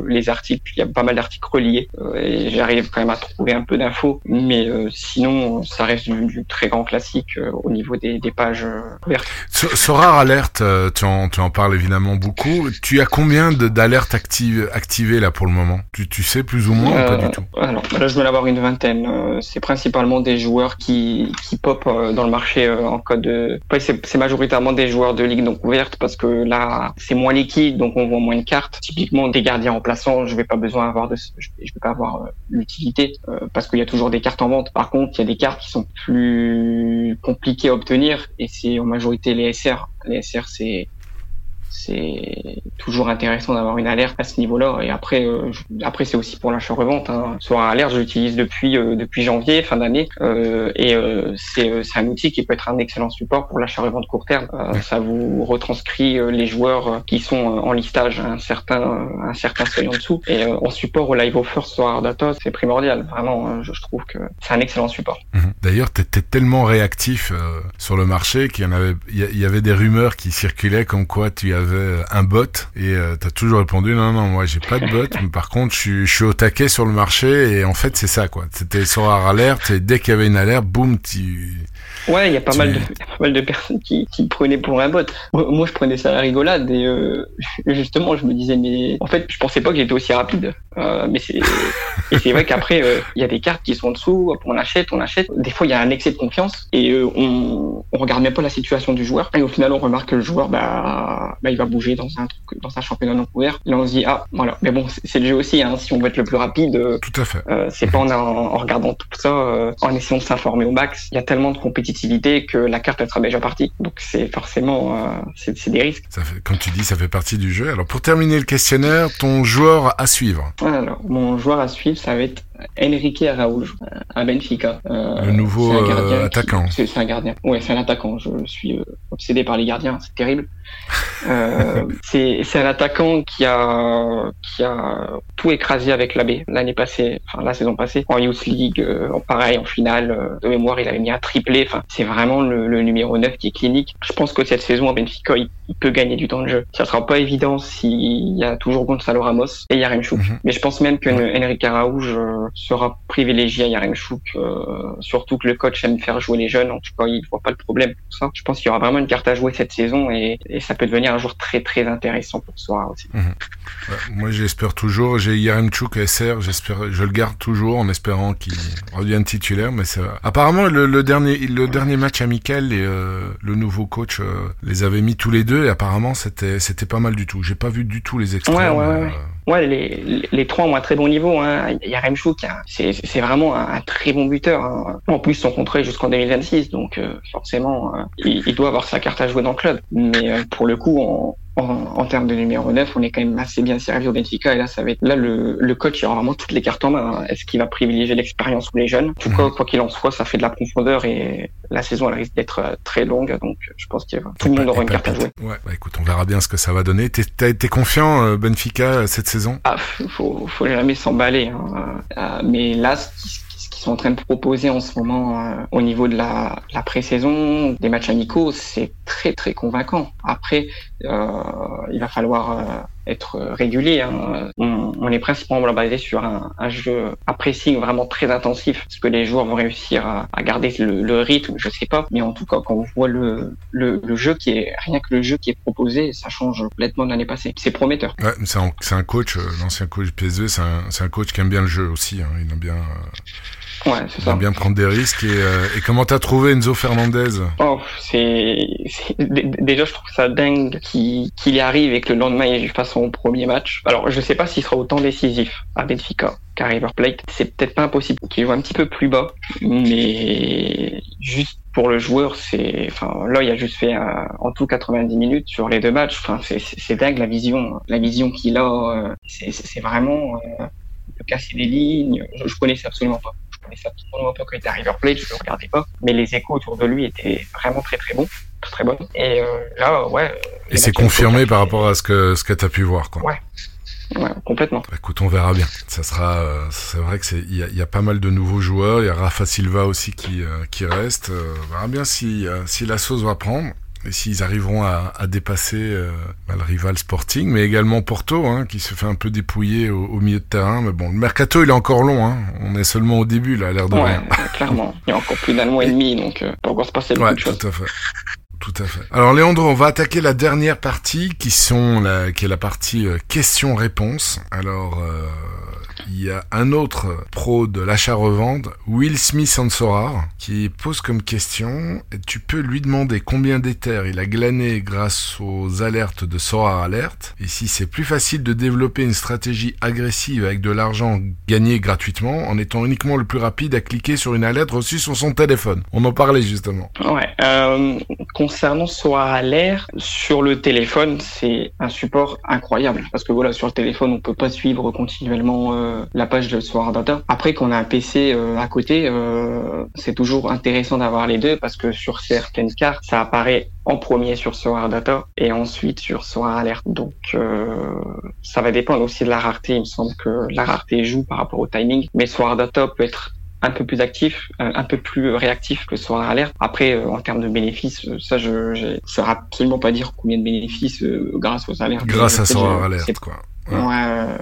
les articles, il y a pas mal d'articles reliés euh, et j'arrive quand même à trouver un peu d'infos. Mais euh, sinon, ça reste du, du très grand classique euh, au niveau des, des pages ouvertes. So- Sorar Alert, euh, tu en, tu en parles évidemment beaucoup. Tu as combien d'alertes actives, activées là pour le moment? Tu, tu sais plus ou moins ou pas du tout? Alors là, je vais en avoir une vingtaine. C'est principalement des joueurs qui qui pop dans le marché en code. De... C'est majoritairement des joueurs de ligue donc ouverte parce que là c'est moins liquide donc on voit moins de cartes. Typiquement des gardiens remplaçants, je vais pas besoin avoir de, je je vais pas avoir euh, l'utilité euh, parce qu'il y a toujours des cartes en vente. Par contre, il y a des cartes qui sont plus compliquées à obtenir et c'est en majorité les SR. Les SR c'est c'est toujours intéressant d'avoir une alerte à ce niveau-là. Et après, euh, je- après c'est aussi pour l'achat-revente. Hein. Sur un alerte, je l'utilise depuis euh, depuis janvier, fin d'année, euh, et c'est c'est un outil qui peut être un excellent support pour l'achat-revente court terme. Ça vous retranscrit les joueurs qui sont en listage à un certain un certain seuil en dessous. Et en support au live offer sur Ardata, c'est primordial. Vraiment, je, je trouve que c'est un excellent support. Mhm. D'ailleurs, t'étais tellement réactif sur le marché qu'il y en avait, il y avait des rumeurs qui circulaient comme quoi tu avais euh, un bot et euh, t'as toujours répondu non non moi j'ai pas de bot mais par contre je suis, au taquet sur le marché et en fait c'est ça quoi. C'était sur Alert et dès qu'il y avait une alerte, boum tu Ouais, il y a pas mal de, <laughs> pas mal de personnes qui, qui prenaient pour un bot. Moi, je prenais ça à la rigolade et euh, <laughs> justement, je me disais, mais en fait, je pensais pas que j'étais aussi rapide. Euh, mais c'est, <laughs> et c'est vrai qu'après, euh, il y a des cartes qui sont en dessous, on achète, on achète. Des fois, il y a un excès de confiance et euh, on, on regarde même pas la situation du joueur. Et au final, on remarque que le joueur, bah, bah il va bouger dans un truc, dans un championnat non couvert. Et on se dit, ah, voilà. Mais bon, c'est le jeu aussi. Hein. Si on veut être le plus rapide, tout à fait. c'est pas en, en, regardant tout ça, en essayant de s'informer au max. Il y a tellement de que la carte elle sera déjà partie. Donc c'est forcément, c'est des risques. Ça fait, comme tu dis, ça fait partie du jeu. Alors pour terminer le questionnaire, ton joueur à suivre. Alors mon joueur à suivre, ça va être Enrique Araújo à Benfica. Euh, le nouveau euh, attaquant. C'est un gardien. Ouais, c'est un attaquant. Je suis euh, obsédé par les gardiens, c'est terrible. <laughs> Euh, c'est un attaquant qui a qui a tout écrasé avec l'AB l'année passée, enfin la saison passée en Youth League, euh, pareil en finale de mémoire, il avait mis un triplé. Enfin, c'est vraiment le, le, numéro 9 qui est clinique. Je pense que cette saison à Benfica, il, peut gagner du temps de jeu. Ça sera pas évident s'il y a toujours Gonzalo Ramos et Yaremchuk. Mm Mais je pense même que Enrique Araújo sera privilégié à Yaremchuk, euh, surtout que le coach aime faire jouer les jeunes. En tout cas, il voit pas le problème pour ça. Je pense qu'il y aura vraiment une carte à jouer cette saison et, et ça peut devenir un jour très très intéressant pour soi aussi. Mhm. moi, j'espère toujours. J'ai Yaremchuk SR, j'espère, je le garde toujours en espérant qu'il revienne titulaire. Mais apparemment le, dernier le dernier match amical et euh, le nouveau coach euh, les avait mis tous les deux et apparemment c'était c'était pas mal du tout. J'ai pas vu du tout les extraits. Ouais, ouais, ouais. Ouais, les, les, trois ont un très bon niveau. Hein. Yaremchuk, hein, c'est vraiment un, très bon buteur. Hein. En plus, son contrat jusqu'en 2026, donc euh, forcément, euh, il, il, doit avoir sa carte à jouer dans le club. Mais euh, pour le coup, on, en, termes de numéro 9, on est quand même assez bien servi au Benfica. Et là, ça va être là le, le coach il aura vraiment toutes les cartes en main. Est-ce qu'il va privilégier l'expérience ou les jeunes? En tout cas, quoi qu'il en soit, ça fait de la profondeur et la saison elle risque d'être euh, très longue. Donc, je pense que tout le monde aura une carte à jouer. Ouais, bah écoute, on verra bien ce que ça va donner. T'as été confiant euh, Benfica cette saison? Ah, faut, faut jamais s'emballer. Hein. Euh, mais là, ce qui, sont en train de proposer en ce moment euh, au niveau de la, la pré-saison, des matchs amicaux, c'est très très convaincant. Après, euh, il va falloir euh, être régulier. Hein. On, est principalement basé sur un, jeu à pressing vraiment très intensif. Est-ce que les joueurs vont réussir à, garder le, rythme? Je sais pas. Mais en tout cas, quand on voit le, jeu qui est rien que le jeu qui est proposé, ça change complètement de l'année passée. C'est prometteur. C'est un, coach, l'ancien coach PSV, c'est un, un, coach qui aime bien le jeu aussi. Hein. Il aime bien. Ouais, c'est ça. bien prendre des risques. Et, euh, et comment t'as trouvé Enzo Fernandez? Oh, c'est déjà je trouve ça dingue qu'il y arrive et que le lendemain il fasse son premier match. Alors je sais pas s'il sera autant décisif à Benfica qu'à River Plate. C'est peut-être pas impossible qu'il joue un petit peu plus bas, mais juste pour le joueur, c'est, enfin, là, il a juste fait en tout 90 minutes sur les deux matchs. Enfin, c'est dingue la vision, la vision qu'il a. Euh, c'est vraiment euh, de casser des lignes. Je, je connaissais absolument pas connaissais absolument pas quand il était à River Plate, je le regardais pas, mais les échos autour de lui étaient vraiment très très bons, très bons. Et euh, là, ouais. Et c'est confirmé par rapport à ce que ce que t'as pu voir, quoi. Ouais. Ouais, complètement. Bah, écoute, on verra bien. Ça sera, euh, c'est vrai que c'est, il y a, y a, pas mal de nouveaux joueurs. Il y a Rafa Silva aussi qui euh, qui reste. Euh, on verra bien si si la sauce va prendre s'ils arriveront à, à dépasser euh, bah, le rival Sporting, mais également Porto, hein, qui se fait un peu dépouiller au, au, milieu de terrain. Mais bon, le mercato, il est encore long. Hein. On est seulement au début, là, à l'air de ouais, rien. <laughs> clairement. Il y a encore plus d'un mois et demi, donc euh, peut encore se passer beaucoup ouais, de choses. Tout à fait. Tout à fait. Alors Léandre, on va attaquer la dernière partie qui sont la, qui est la partie euh, questions-réponses. Alors euh, il y a un autre pro de l'achat-revente, Will Smith Ansorar, qui pose comme question, tu peux lui demander combien d'éthers il a glané grâce aux alertes de Sorar Alert, et si c'est plus facile de développer une stratégie agressive avec de l'argent gagné gratuitement, en étant uniquement le plus rapide à cliquer sur une alerte reçue sur son téléphone. On en parlait justement. Ouais. Euh, concernant Sorar Alert, sur le téléphone, c'est un support incroyable, parce que voilà, sur le téléphone, on peut pas suivre continuellement euh, la page de Soir Data. Après qu'on a un PC euh, à côté, euh, c'est toujours intéressant d'avoir les deux parce que sur certaines cartes, ça apparaît en premier sur Soar Data et ensuite sur Soar Alert. Donc euh, ça va dépendre aussi de la rareté. Il me semble que la rareté joue par rapport au timing, mais Soar Data peut être un peu plus actif, un peu plus réactif que Soir Alert. Après, en termes de bénéfices, ça, je ne saurais absolument pas dire combien de bénéfices grâce aux alertes. Grâce à Soir Alert, quoi. Ouais,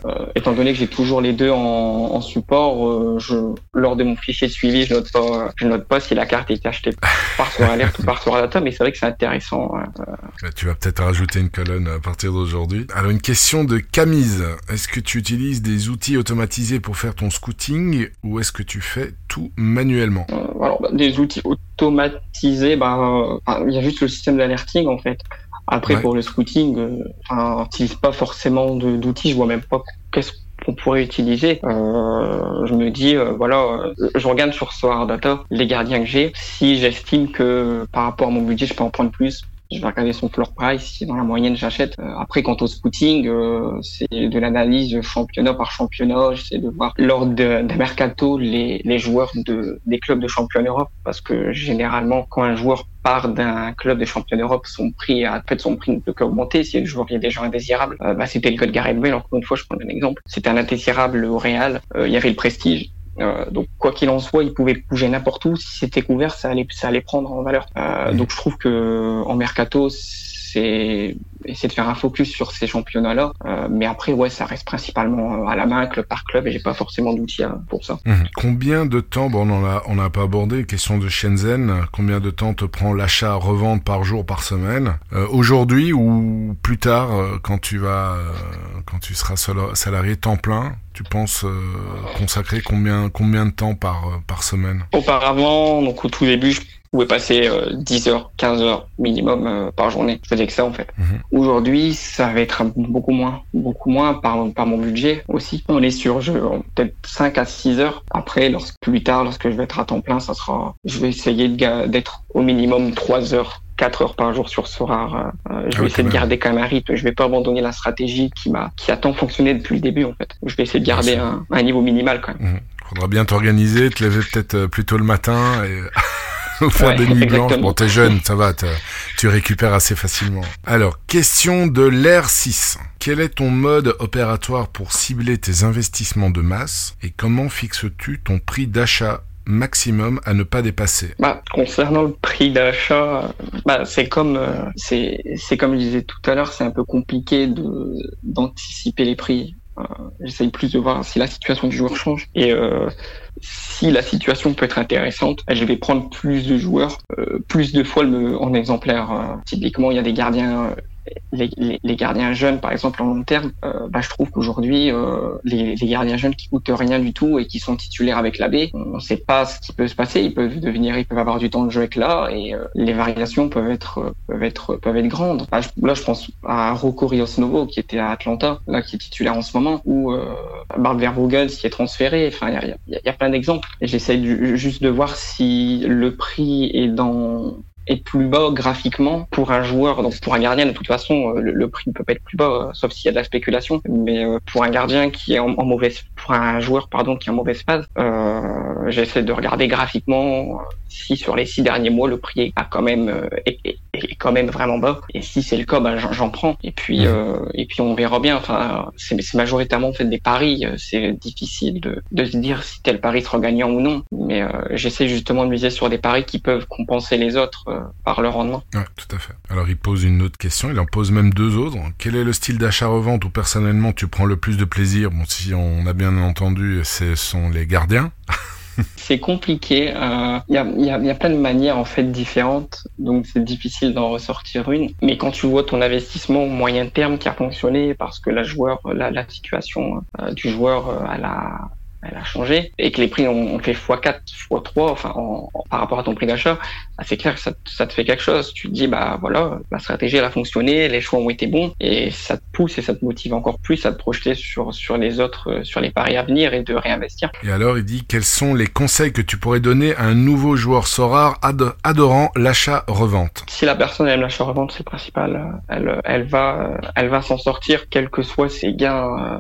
euh, étant donné que j'ai toujours les deux en, en support, euh, je, lors de mon fichier de suivi, je note pas, je note pas si la carte est achetée <laughs> par sur alerte ou par sur data, mais c'est vrai que c'est intéressant. Euh. Tu vas peut-être rajouter une colonne à partir d'aujourd'hui. Alors une question de Camise. Est-ce que tu utilises des outils automatisés pour faire ton scouting ou est-ce que tu fais tout manuellement? Alors bah, des outils automatisés, bah, il y a juste le système d'alerting en fait. Après, pour le scouting, euh, enfin, n'utilise pas forcément d'outils. Je vois même pas qu'est-ce qu'on pourrait utiliser. Euh, je me dis, euh, voilà, euh, je regarde sur Soar Data les gardiens que j'ai. Si j'estime que par rapport à mon budget, je peux en prendre plus, je vais regarder son floor price. Si dans la moyenne, j'achète. après, quant au scouting, c'est de l'analyse championnat par championnat. J'essaie de voir lors d'un mercato les, joueurs de, des clubs de championnat Europe. Parce que généralement, quand un joueur part d'un club de champion d'Europe, son prix a fait son prix ne peut qu'augmenter. Si le joueur est déjà indésirable, euh, bah, c'était le cas de Gareth Bale. Encore une fois, je prends un exemple. C'était un indésirable au Real. Euh, il y avait le prestige. Euh, donc quoi qu'il en soit, il pouvait bouger n'importe où. Si c'était couvert, ça allait, ça allait prendre en valeur. Euh, donc je trouve que en mercato, c'est essayer de faire un focus sur ces championnats-là. Euh, mais après, ouais, ça reste principalement euh, à la main, club par club, et j'ai pas forcément d'outils hein, pour ça. Mhm. Combien de temps, bon, on a, on n'a pas abordé, question de Shenzhen, combien de temps te prend l'achat-revente par jour, par semaine euh, Aujourd'hui ou plus tard, quand tu vas, quand tu seras salarié temps plein, tu penses consacrer combien, combien de temps par, par semaine? Auparavant, donc au tout début, je pouvais passer 10 heures, 15 heures minimum euh, par journée. Je faisais que ça en fait. Mhm. Aujourd'hui, ça va être beaucoup moins, beaucoup moins par, par mon budget aussi. On est sur peut-être 5 à 6 heures. Après, lorsque, plus tard, lorsque je vais être à temps plein, ça sera, je vais essayer d'être au minimum 3 heures 4 heures par jour sur Sorar. Euh, je ah vais essayer de garder quand même un rythme. Je vais pas abandonner la stratégie qui m'a, qui a tant fonctionné depuis le début, en fait. Je vais essayer de garder un, un, niveau minimal, quand même. Mhm. Faudra bien t'organiser, te lever peut-être euh, plus tôt le matin et <laughs> faire des nuits blanches. Bon, t'es jeune, ça va, tu récupères assez facilement. Alors, question de l'air 6. Quel est ton mode opératoire pour cibler tes investissements de masse et comment fixes-tu ton prix d'achat maximum à ne pas dépasser? Bah, Concernant le prix d'achat, bah, c'est comme euh, c'est c'est comme je disais tout à l'heure, c'est un peu compliqué de d'anticiper les prix. Euh, J'essaye plus de voir si la situation du joueur change. Et euh, si la situation peut être intéressante, je vais prendre plus de joueurs, euh, plus de fois en exemplaire. Euh, typiquement, il y a des gardiens euh, les, les, les, gardiens jeunes, par exemple, en long terme, euh, bah, je trouve qu'aujourd'hui, euh, les, les, gardiens jeunes qui coûtent rien du tout et qui sont titulaires avec la on ne sait pas ce qui peut se passer. Ils peuvent devenir, ils peuvent avoir du temps de jeu avec là et euh, les variations peuvent être peuvent être peuvent être grandes. Je, là, je pense à Rocco Rios Novo qui était à Atlanta, là qui est titulaire en ce moment, ou euh, Bart Verbogen qui est transféré. Enfin, il y a, y, y a, plein d'exemples. J'essaie juste de voir si le prix est dans est plus bas graphiquement pour un joueur. Donc pour un gardien, de toute façon, euh, le, prix ne peut pas être plus bas, euh, sauf s'il y a de la spéculation. Mais euh, pour un gardien qui est en, mauvaise, pour un joueur pardon qui est en mauvaise phase, euh, j'essaie de regarder graphiquement si sur les six derniers mois le prix est quand même est, est, est quand même vraiment bas. Et si c'est le cas, ben, j'en prends. Et puis mmh. et puis on verra bien. Enfin, c'est majoritairement fait des paris. C'est difficile de, de se dire si tel pari sera gagnant ou non. Mais j'essaie justement de miser sur des paris qui peuvent compenser les autres euh, par le rendement. Ouais, tout à fait. Alors il pose une autre question, il en pose même deux autres. Quel est le style d'achat-revente où personnellement tu prends le plus de plaisir? Bon, si on a bien entendu, ce sont les gardiens. <laughs> c'est compliqué. Il euh, y, a, y, a, y, a, plein de manières en fait différentes, donc c'est difficile d'en ressortir une. Mais quand tu vois ton investissement au moyen terme qui a fonctionné, parce que la joueur, la, la situation euh, du joueur euh, à la elle a changé et que les prix ont, fait x4, x3, enfin, par rapport à ton prix d'achat, bah, c'est clair que ça, ça, te fait quelque chose. Tu te dis, bah voilà, la stratégie elle a fonctionné, les choix ont été bons et ça te pousse et ça te motive encore plus à te projeter sur, sur les autres, euh, sur les paris à venir et de réinvestir. Et alors, il dit, quels sont les conseils que tu pourrais donner à un nouveau joueur Sorare adorant l'achat-revente? Si la personne aime l'achat-revente, c'est le principal. Elle, elle va, elle va s'en sortir, quels que soient ses gains euh,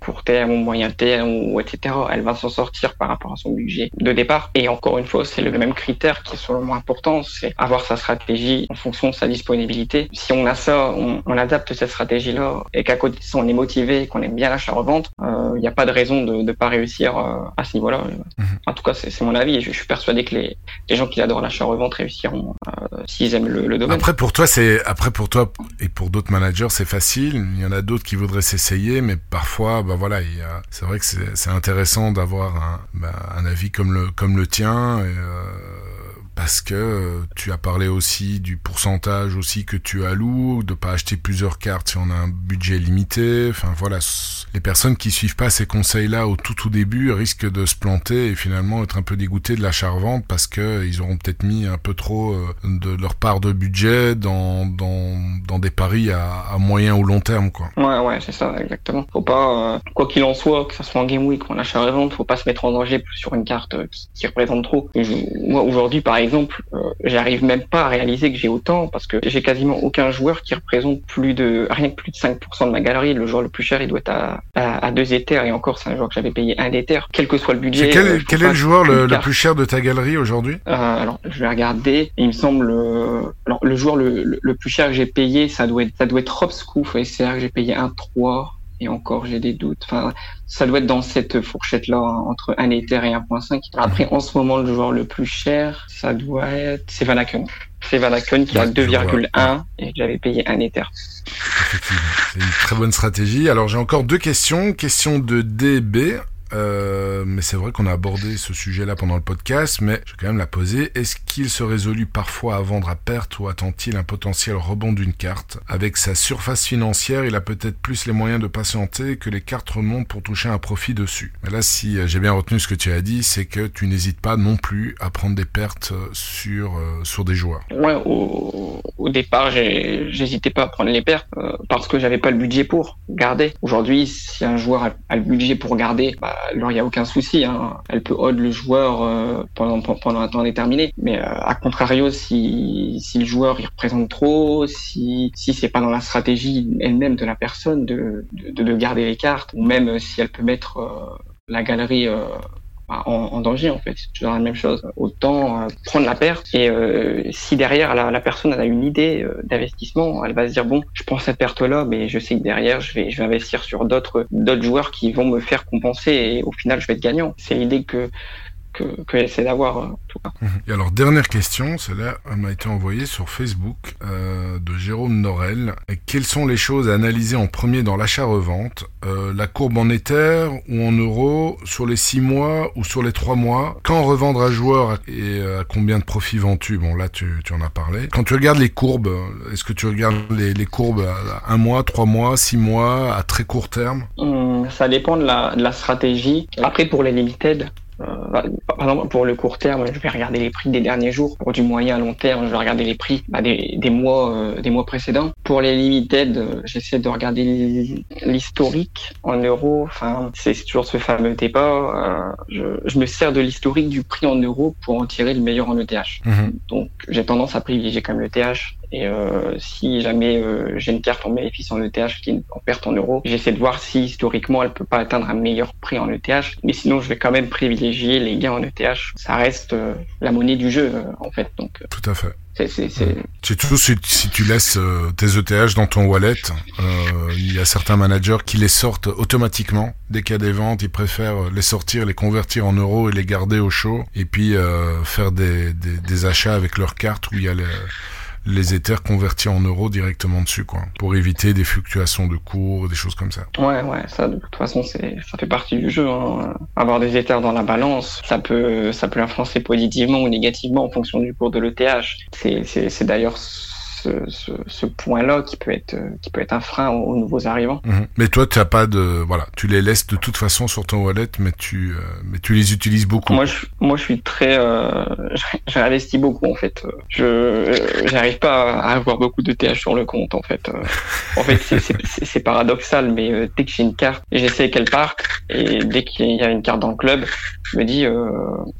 court terme ou moyen terme ou etc etc., elle va s'en sortir par rapport à son budget de départ. Et encore une fois, c'est le même critère qui est selon important, c'est avoir sa stratégie en fonction de sa disponibilité. Si on a ça, on, on adapte cette stratégie-là et qu'à côté de ça, on est motivé, qu'on aime bien l'achat-revente, il euh, n'y a pas de raison de ne pas réussir euh, à ce niveau-là. Mhm. En tout cas, c'est mon avis et je, je, suis persuadé que les, les gens qui adorent l'achat-revente réussiront euh, s'ils aiment le, le, domaine. Après, pour toi, c'est après pour toi et pour d'autres managers, c'est facile. Il y en a d'autres qui voudraient s'essayer, mais parfois, bah voilà, c'est vrai que c'est intéressant d'avoir un, bah, un avis comme le comme le tien. Euh, parce que euh, tu as parlé aussi du pourcentage aussi que tu alloues, de pas acheter plusieurs cartes si on a un budget limité. Enfin voilà, les personnes qui suivent pas ces conseils-là au tout tout début risquent de se planter et finalement être un peu dégoûtés de l'achat-revente parce que ils auront peut-être mis un peu trop euh, de leur part de budget dans dans, des paris à, moyen ou long terme quoi. Ouais ouais c'est ça exactement. Faut pas euh, quoi qu'il en soit, que ça soit en game week ou en achat-revente, faut pas se mettre en danger sur une carte qui, représente trop. moi aujourd'hui par exemple, euh, j'arrive même pas à réaliser que j'ai autant parce que j'ai quasiment aucun joueur qui représente plus de rien que plus de 5% de ma galerie. Le joueur le plus cher, il doit être à, à, deux éthers et encore, c'est un joueur que j'avais payé un éther, quel que soit le budget. quel, euh, quel est le joueur le, plus cher de ta galerie aujourd'hui? Euh, Alors, je vais regarder. Il me semble, alors le joueur le, le, plus cher que j'ai payé, ça doit être ça doit être Rob Scoof et c'est que j'ai payé un 3 et encore j'ai des doutes. Enfin, ça doit être dans cette fourchette-là entre 1 Ether et 1.5. Après, en ce moment, le joueur le plus cher, ça doit être c'est Vanaken. C'est Vanaken qui a 2,1 et j'avais payé 1 Ether. Effectivement, c'est une très bonne stratégie. Alors j'ai encore deux questions. Question de DB. Euh, mais c'est vrai qu'on a abordé ce sujet-là pendant le podcast, mais je vais quand même la poser. Est-ce qu'il se résolut parfois à vendre à perte ou attend-il un potentiel rebond d'une carte Avec sa surface financière, il a peut-être plus les moyens de patienter que les cartes remontent pour toucher un profit dessus. Mais là, si j'ai bien retenu ce que tu as dit, c'est que tu n'hésites pas non plus à prendre des pertes sur, euh, sur des joueurs. Ouais, au, départ, j'hésitais pas à prendre les pertes euh, parce que j'avais pas le budget pour garder. Aujourd'hui, si un joueur a, a le budget pour garder, bah, alors il n'y a aucun souci. Hein. Elle peut hold le joueur euh, pendant, pendant un temps déterminé. Mais euh, à contrario, si, si le joueur il représente trop, si, si c'est pas dans la stratégie elle-même de la personne de, de, de, garder les cartes, ou même si elle peut mettre euh, la galerie en, en, danger en fait. C'est toujours la même chose. Autant euh, prendre la perte et euh, si derrière la, personne a une idée euh, d'investissement, elle va se dire bon, je prends cette perte là, mais je sais que derrière je vais je vais investir sur d'autres joueurs qui vont me faire compenser et au final je vais être gagnant. C'est l'idée que que, que j'essaie d'avoir. Euh, tout cas. Et alors, dernière question, celle-là m'a été envoyée sur Facebook euh, de Jérôme Norel. Et quelles sont les choses à analyser en premier dans l'achat-revente euh, La courbe en Ether ou en euros sur les 6 mois ou sur les 3 mois Quand revendre un joueur et à combien de profits vends-tu Bon, là, tu, tu en as parlé. Quand tu regardes les courbes, est-ce que tu regardes les, les courbes à 1 mois, 3 mois, 6 mois, à très court terme hum, Ça dépend de la, de la stratégie. Après, pour les limited, par exemple, pour le court terme, je vais regarder les prix des derniers jours. Pour du moyen à long terme, je vais regarder les prix bah, des, des, mois euh, des mois précédents. Pour les limited, euh, j'essaie de regarder l'historique en euros. Enfin, c'est toujours ce fameux débat. je, je, me sers de l'historique du prix en euros pour en tirer le meilleur en ETH. Mm-hmm. Donc, j'ai tendance à privilégier quand même le TH et euh, si jamais euh, j'ai une carte en bénéfice en ETH qui est en perte en euros, j'essaie de voir si historiquement elle peut pas atteindre un meilleur prix en ETH. Mais sinon, je vais quand même privilégier les gains en ETH. Ça reste euh, la monnaie du jeu en fait. Donc tout à fait. C'est tout si, si, tu laisses tes ETH dans ton wallet, il y a certains managers qui les sortent automatiquement dès qu'il y a des ventes. Ils préfèrent les sortir, les convertir en euros et les garder au chaud, et puis faire des, des, des, achats avec leurs cartes où il y a les, les Ethers convertis en euros directement dessus, quoi, pour éviter des fluctuations de cours, des choses comme ça. Ouais, ouais, ça de toute façon, ça fait partie du jeu. Hein. Avoir des Ethers dans la balance, ça peut, ça peut influencer positivement ou négativement en fonction du cours de l'ETH. C'est d'ailleurs ce, ce, point-là qui peut être qui peut être un frein aux, nouveaux arrivants. Mhm. Mais toi, tu as pas de voilà, tu les laisses de toute façon sur ton wallet, mais tu euh, mais tu les utilises beaucoup. Moi, je, moi, je suis très, euh, <laughs> j'investis beaucoup en fait. Je j'arrive pas à avoir beaucoup de TH sur le compte en fait. En fait, c'est paradoxal, mais euh, dès que j'ai une carte, j'essaie qu'elle parte, et dès qu'il y a une carte dans le club, je me dis, euh,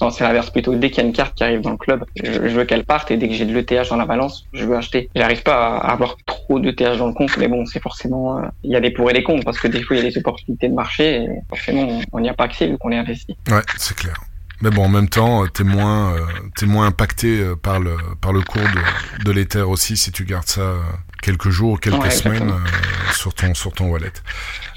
non, c'est l'inverse plutôt. Dès qu'il y a une carte qui arrive dans le club, je, veux qu'elle parte, et dès que j'ai de l'ETH dans la balance, je veux acheter j'arrive pas à avoir trop de TH dans le compte, mais bon, c'est forcément, euh, il y a des pour et des contre, parce que des fois, il y a des opportunités de marché, et forcément, on n'y a pas accès vu qu'on est investi. Ouais, c'est clair. Mais bon, en même temps, t'es moins, euh, t'es moins impacté euh, par le, par le cours de, de l'Ether aussi si tu gardes ça euh, quelques jours, quelques Ouais, semaines euh, sur ton, sur ton wallet.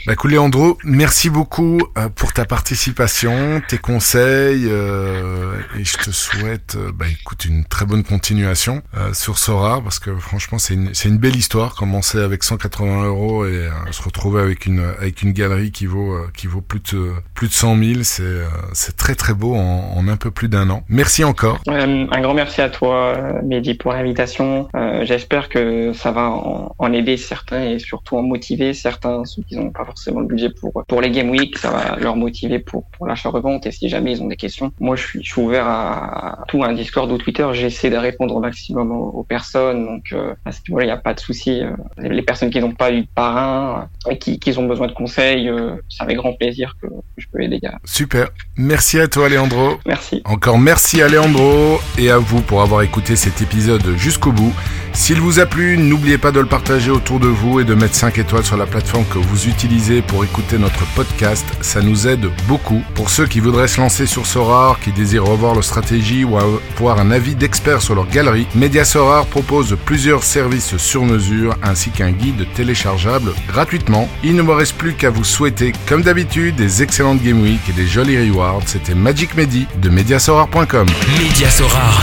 Bah, écoute, Leandro, merci beaucoup euh, pour ta participation, tes conseils, euh, et je te souhaite, euh, bah, écoute, une très bonne continuation euh, sur Sora, parce que franchement, c'est une, c'est une belle histoire. Commencer avec 180 euros et euh, se retrouver avec une, avec une galerie qui vaut, euh, qui vaut plus de, plus de 100 000, c'est, euh, c'est très très beau en, en un peu plus d'un an. Merci encore. Un grand merci à toi, Mehdi, pour l'invitation. Euh, J'espère que ça va en, en aider certains et surtout en motiver certains, ceux qui n'ont pas forcément le budget pour pour les Game Week. Ça va leur motiver pour pour l'achat-revente. Et si jamais ils ont des questions, moi je suis je suis ouvert à, à tout, un Discord ou Twitter. J'essaie de répondre au maximum aux, aux personnes. Donc euh, à ce niveau-là, il n'y a pas de souci. Euh, Les les personnes qui n'ont pas eu de parrain euh, et qui, qui ont besoin de conseils, euh, c'est avec grand plaisir que je peux aider. Super. Merci à toi, Leandro. Merci. Encore merci à Leandro et à vous pour avoir écouté cet épisode jusqu'au bout. S'il vous a plu, n'oubliez pas de le partager autour de vous et de mettre 5 étoiles sur la plateforme que vous utilisez pour écouter notre podcast. Ça nous aide beaucoup. Pour ceux qui voudraient se lancer sur Sorar, qui désirent revoir leur stratégie ou avoir un avis d'expert sur leur galerie, Media Sorar propose plusieurs services sur mesure ainsi qu'un guide téléchargeable gratuitement. Il ne me reste plus qu'à vous souhaiter, comme d'habitude, des excellentes Game Week et des jolis rewards. C'était Magic Medi de Mediasorar.com. Média Sorare.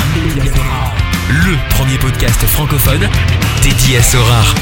Le premier podcast francophone dédié à Sorare.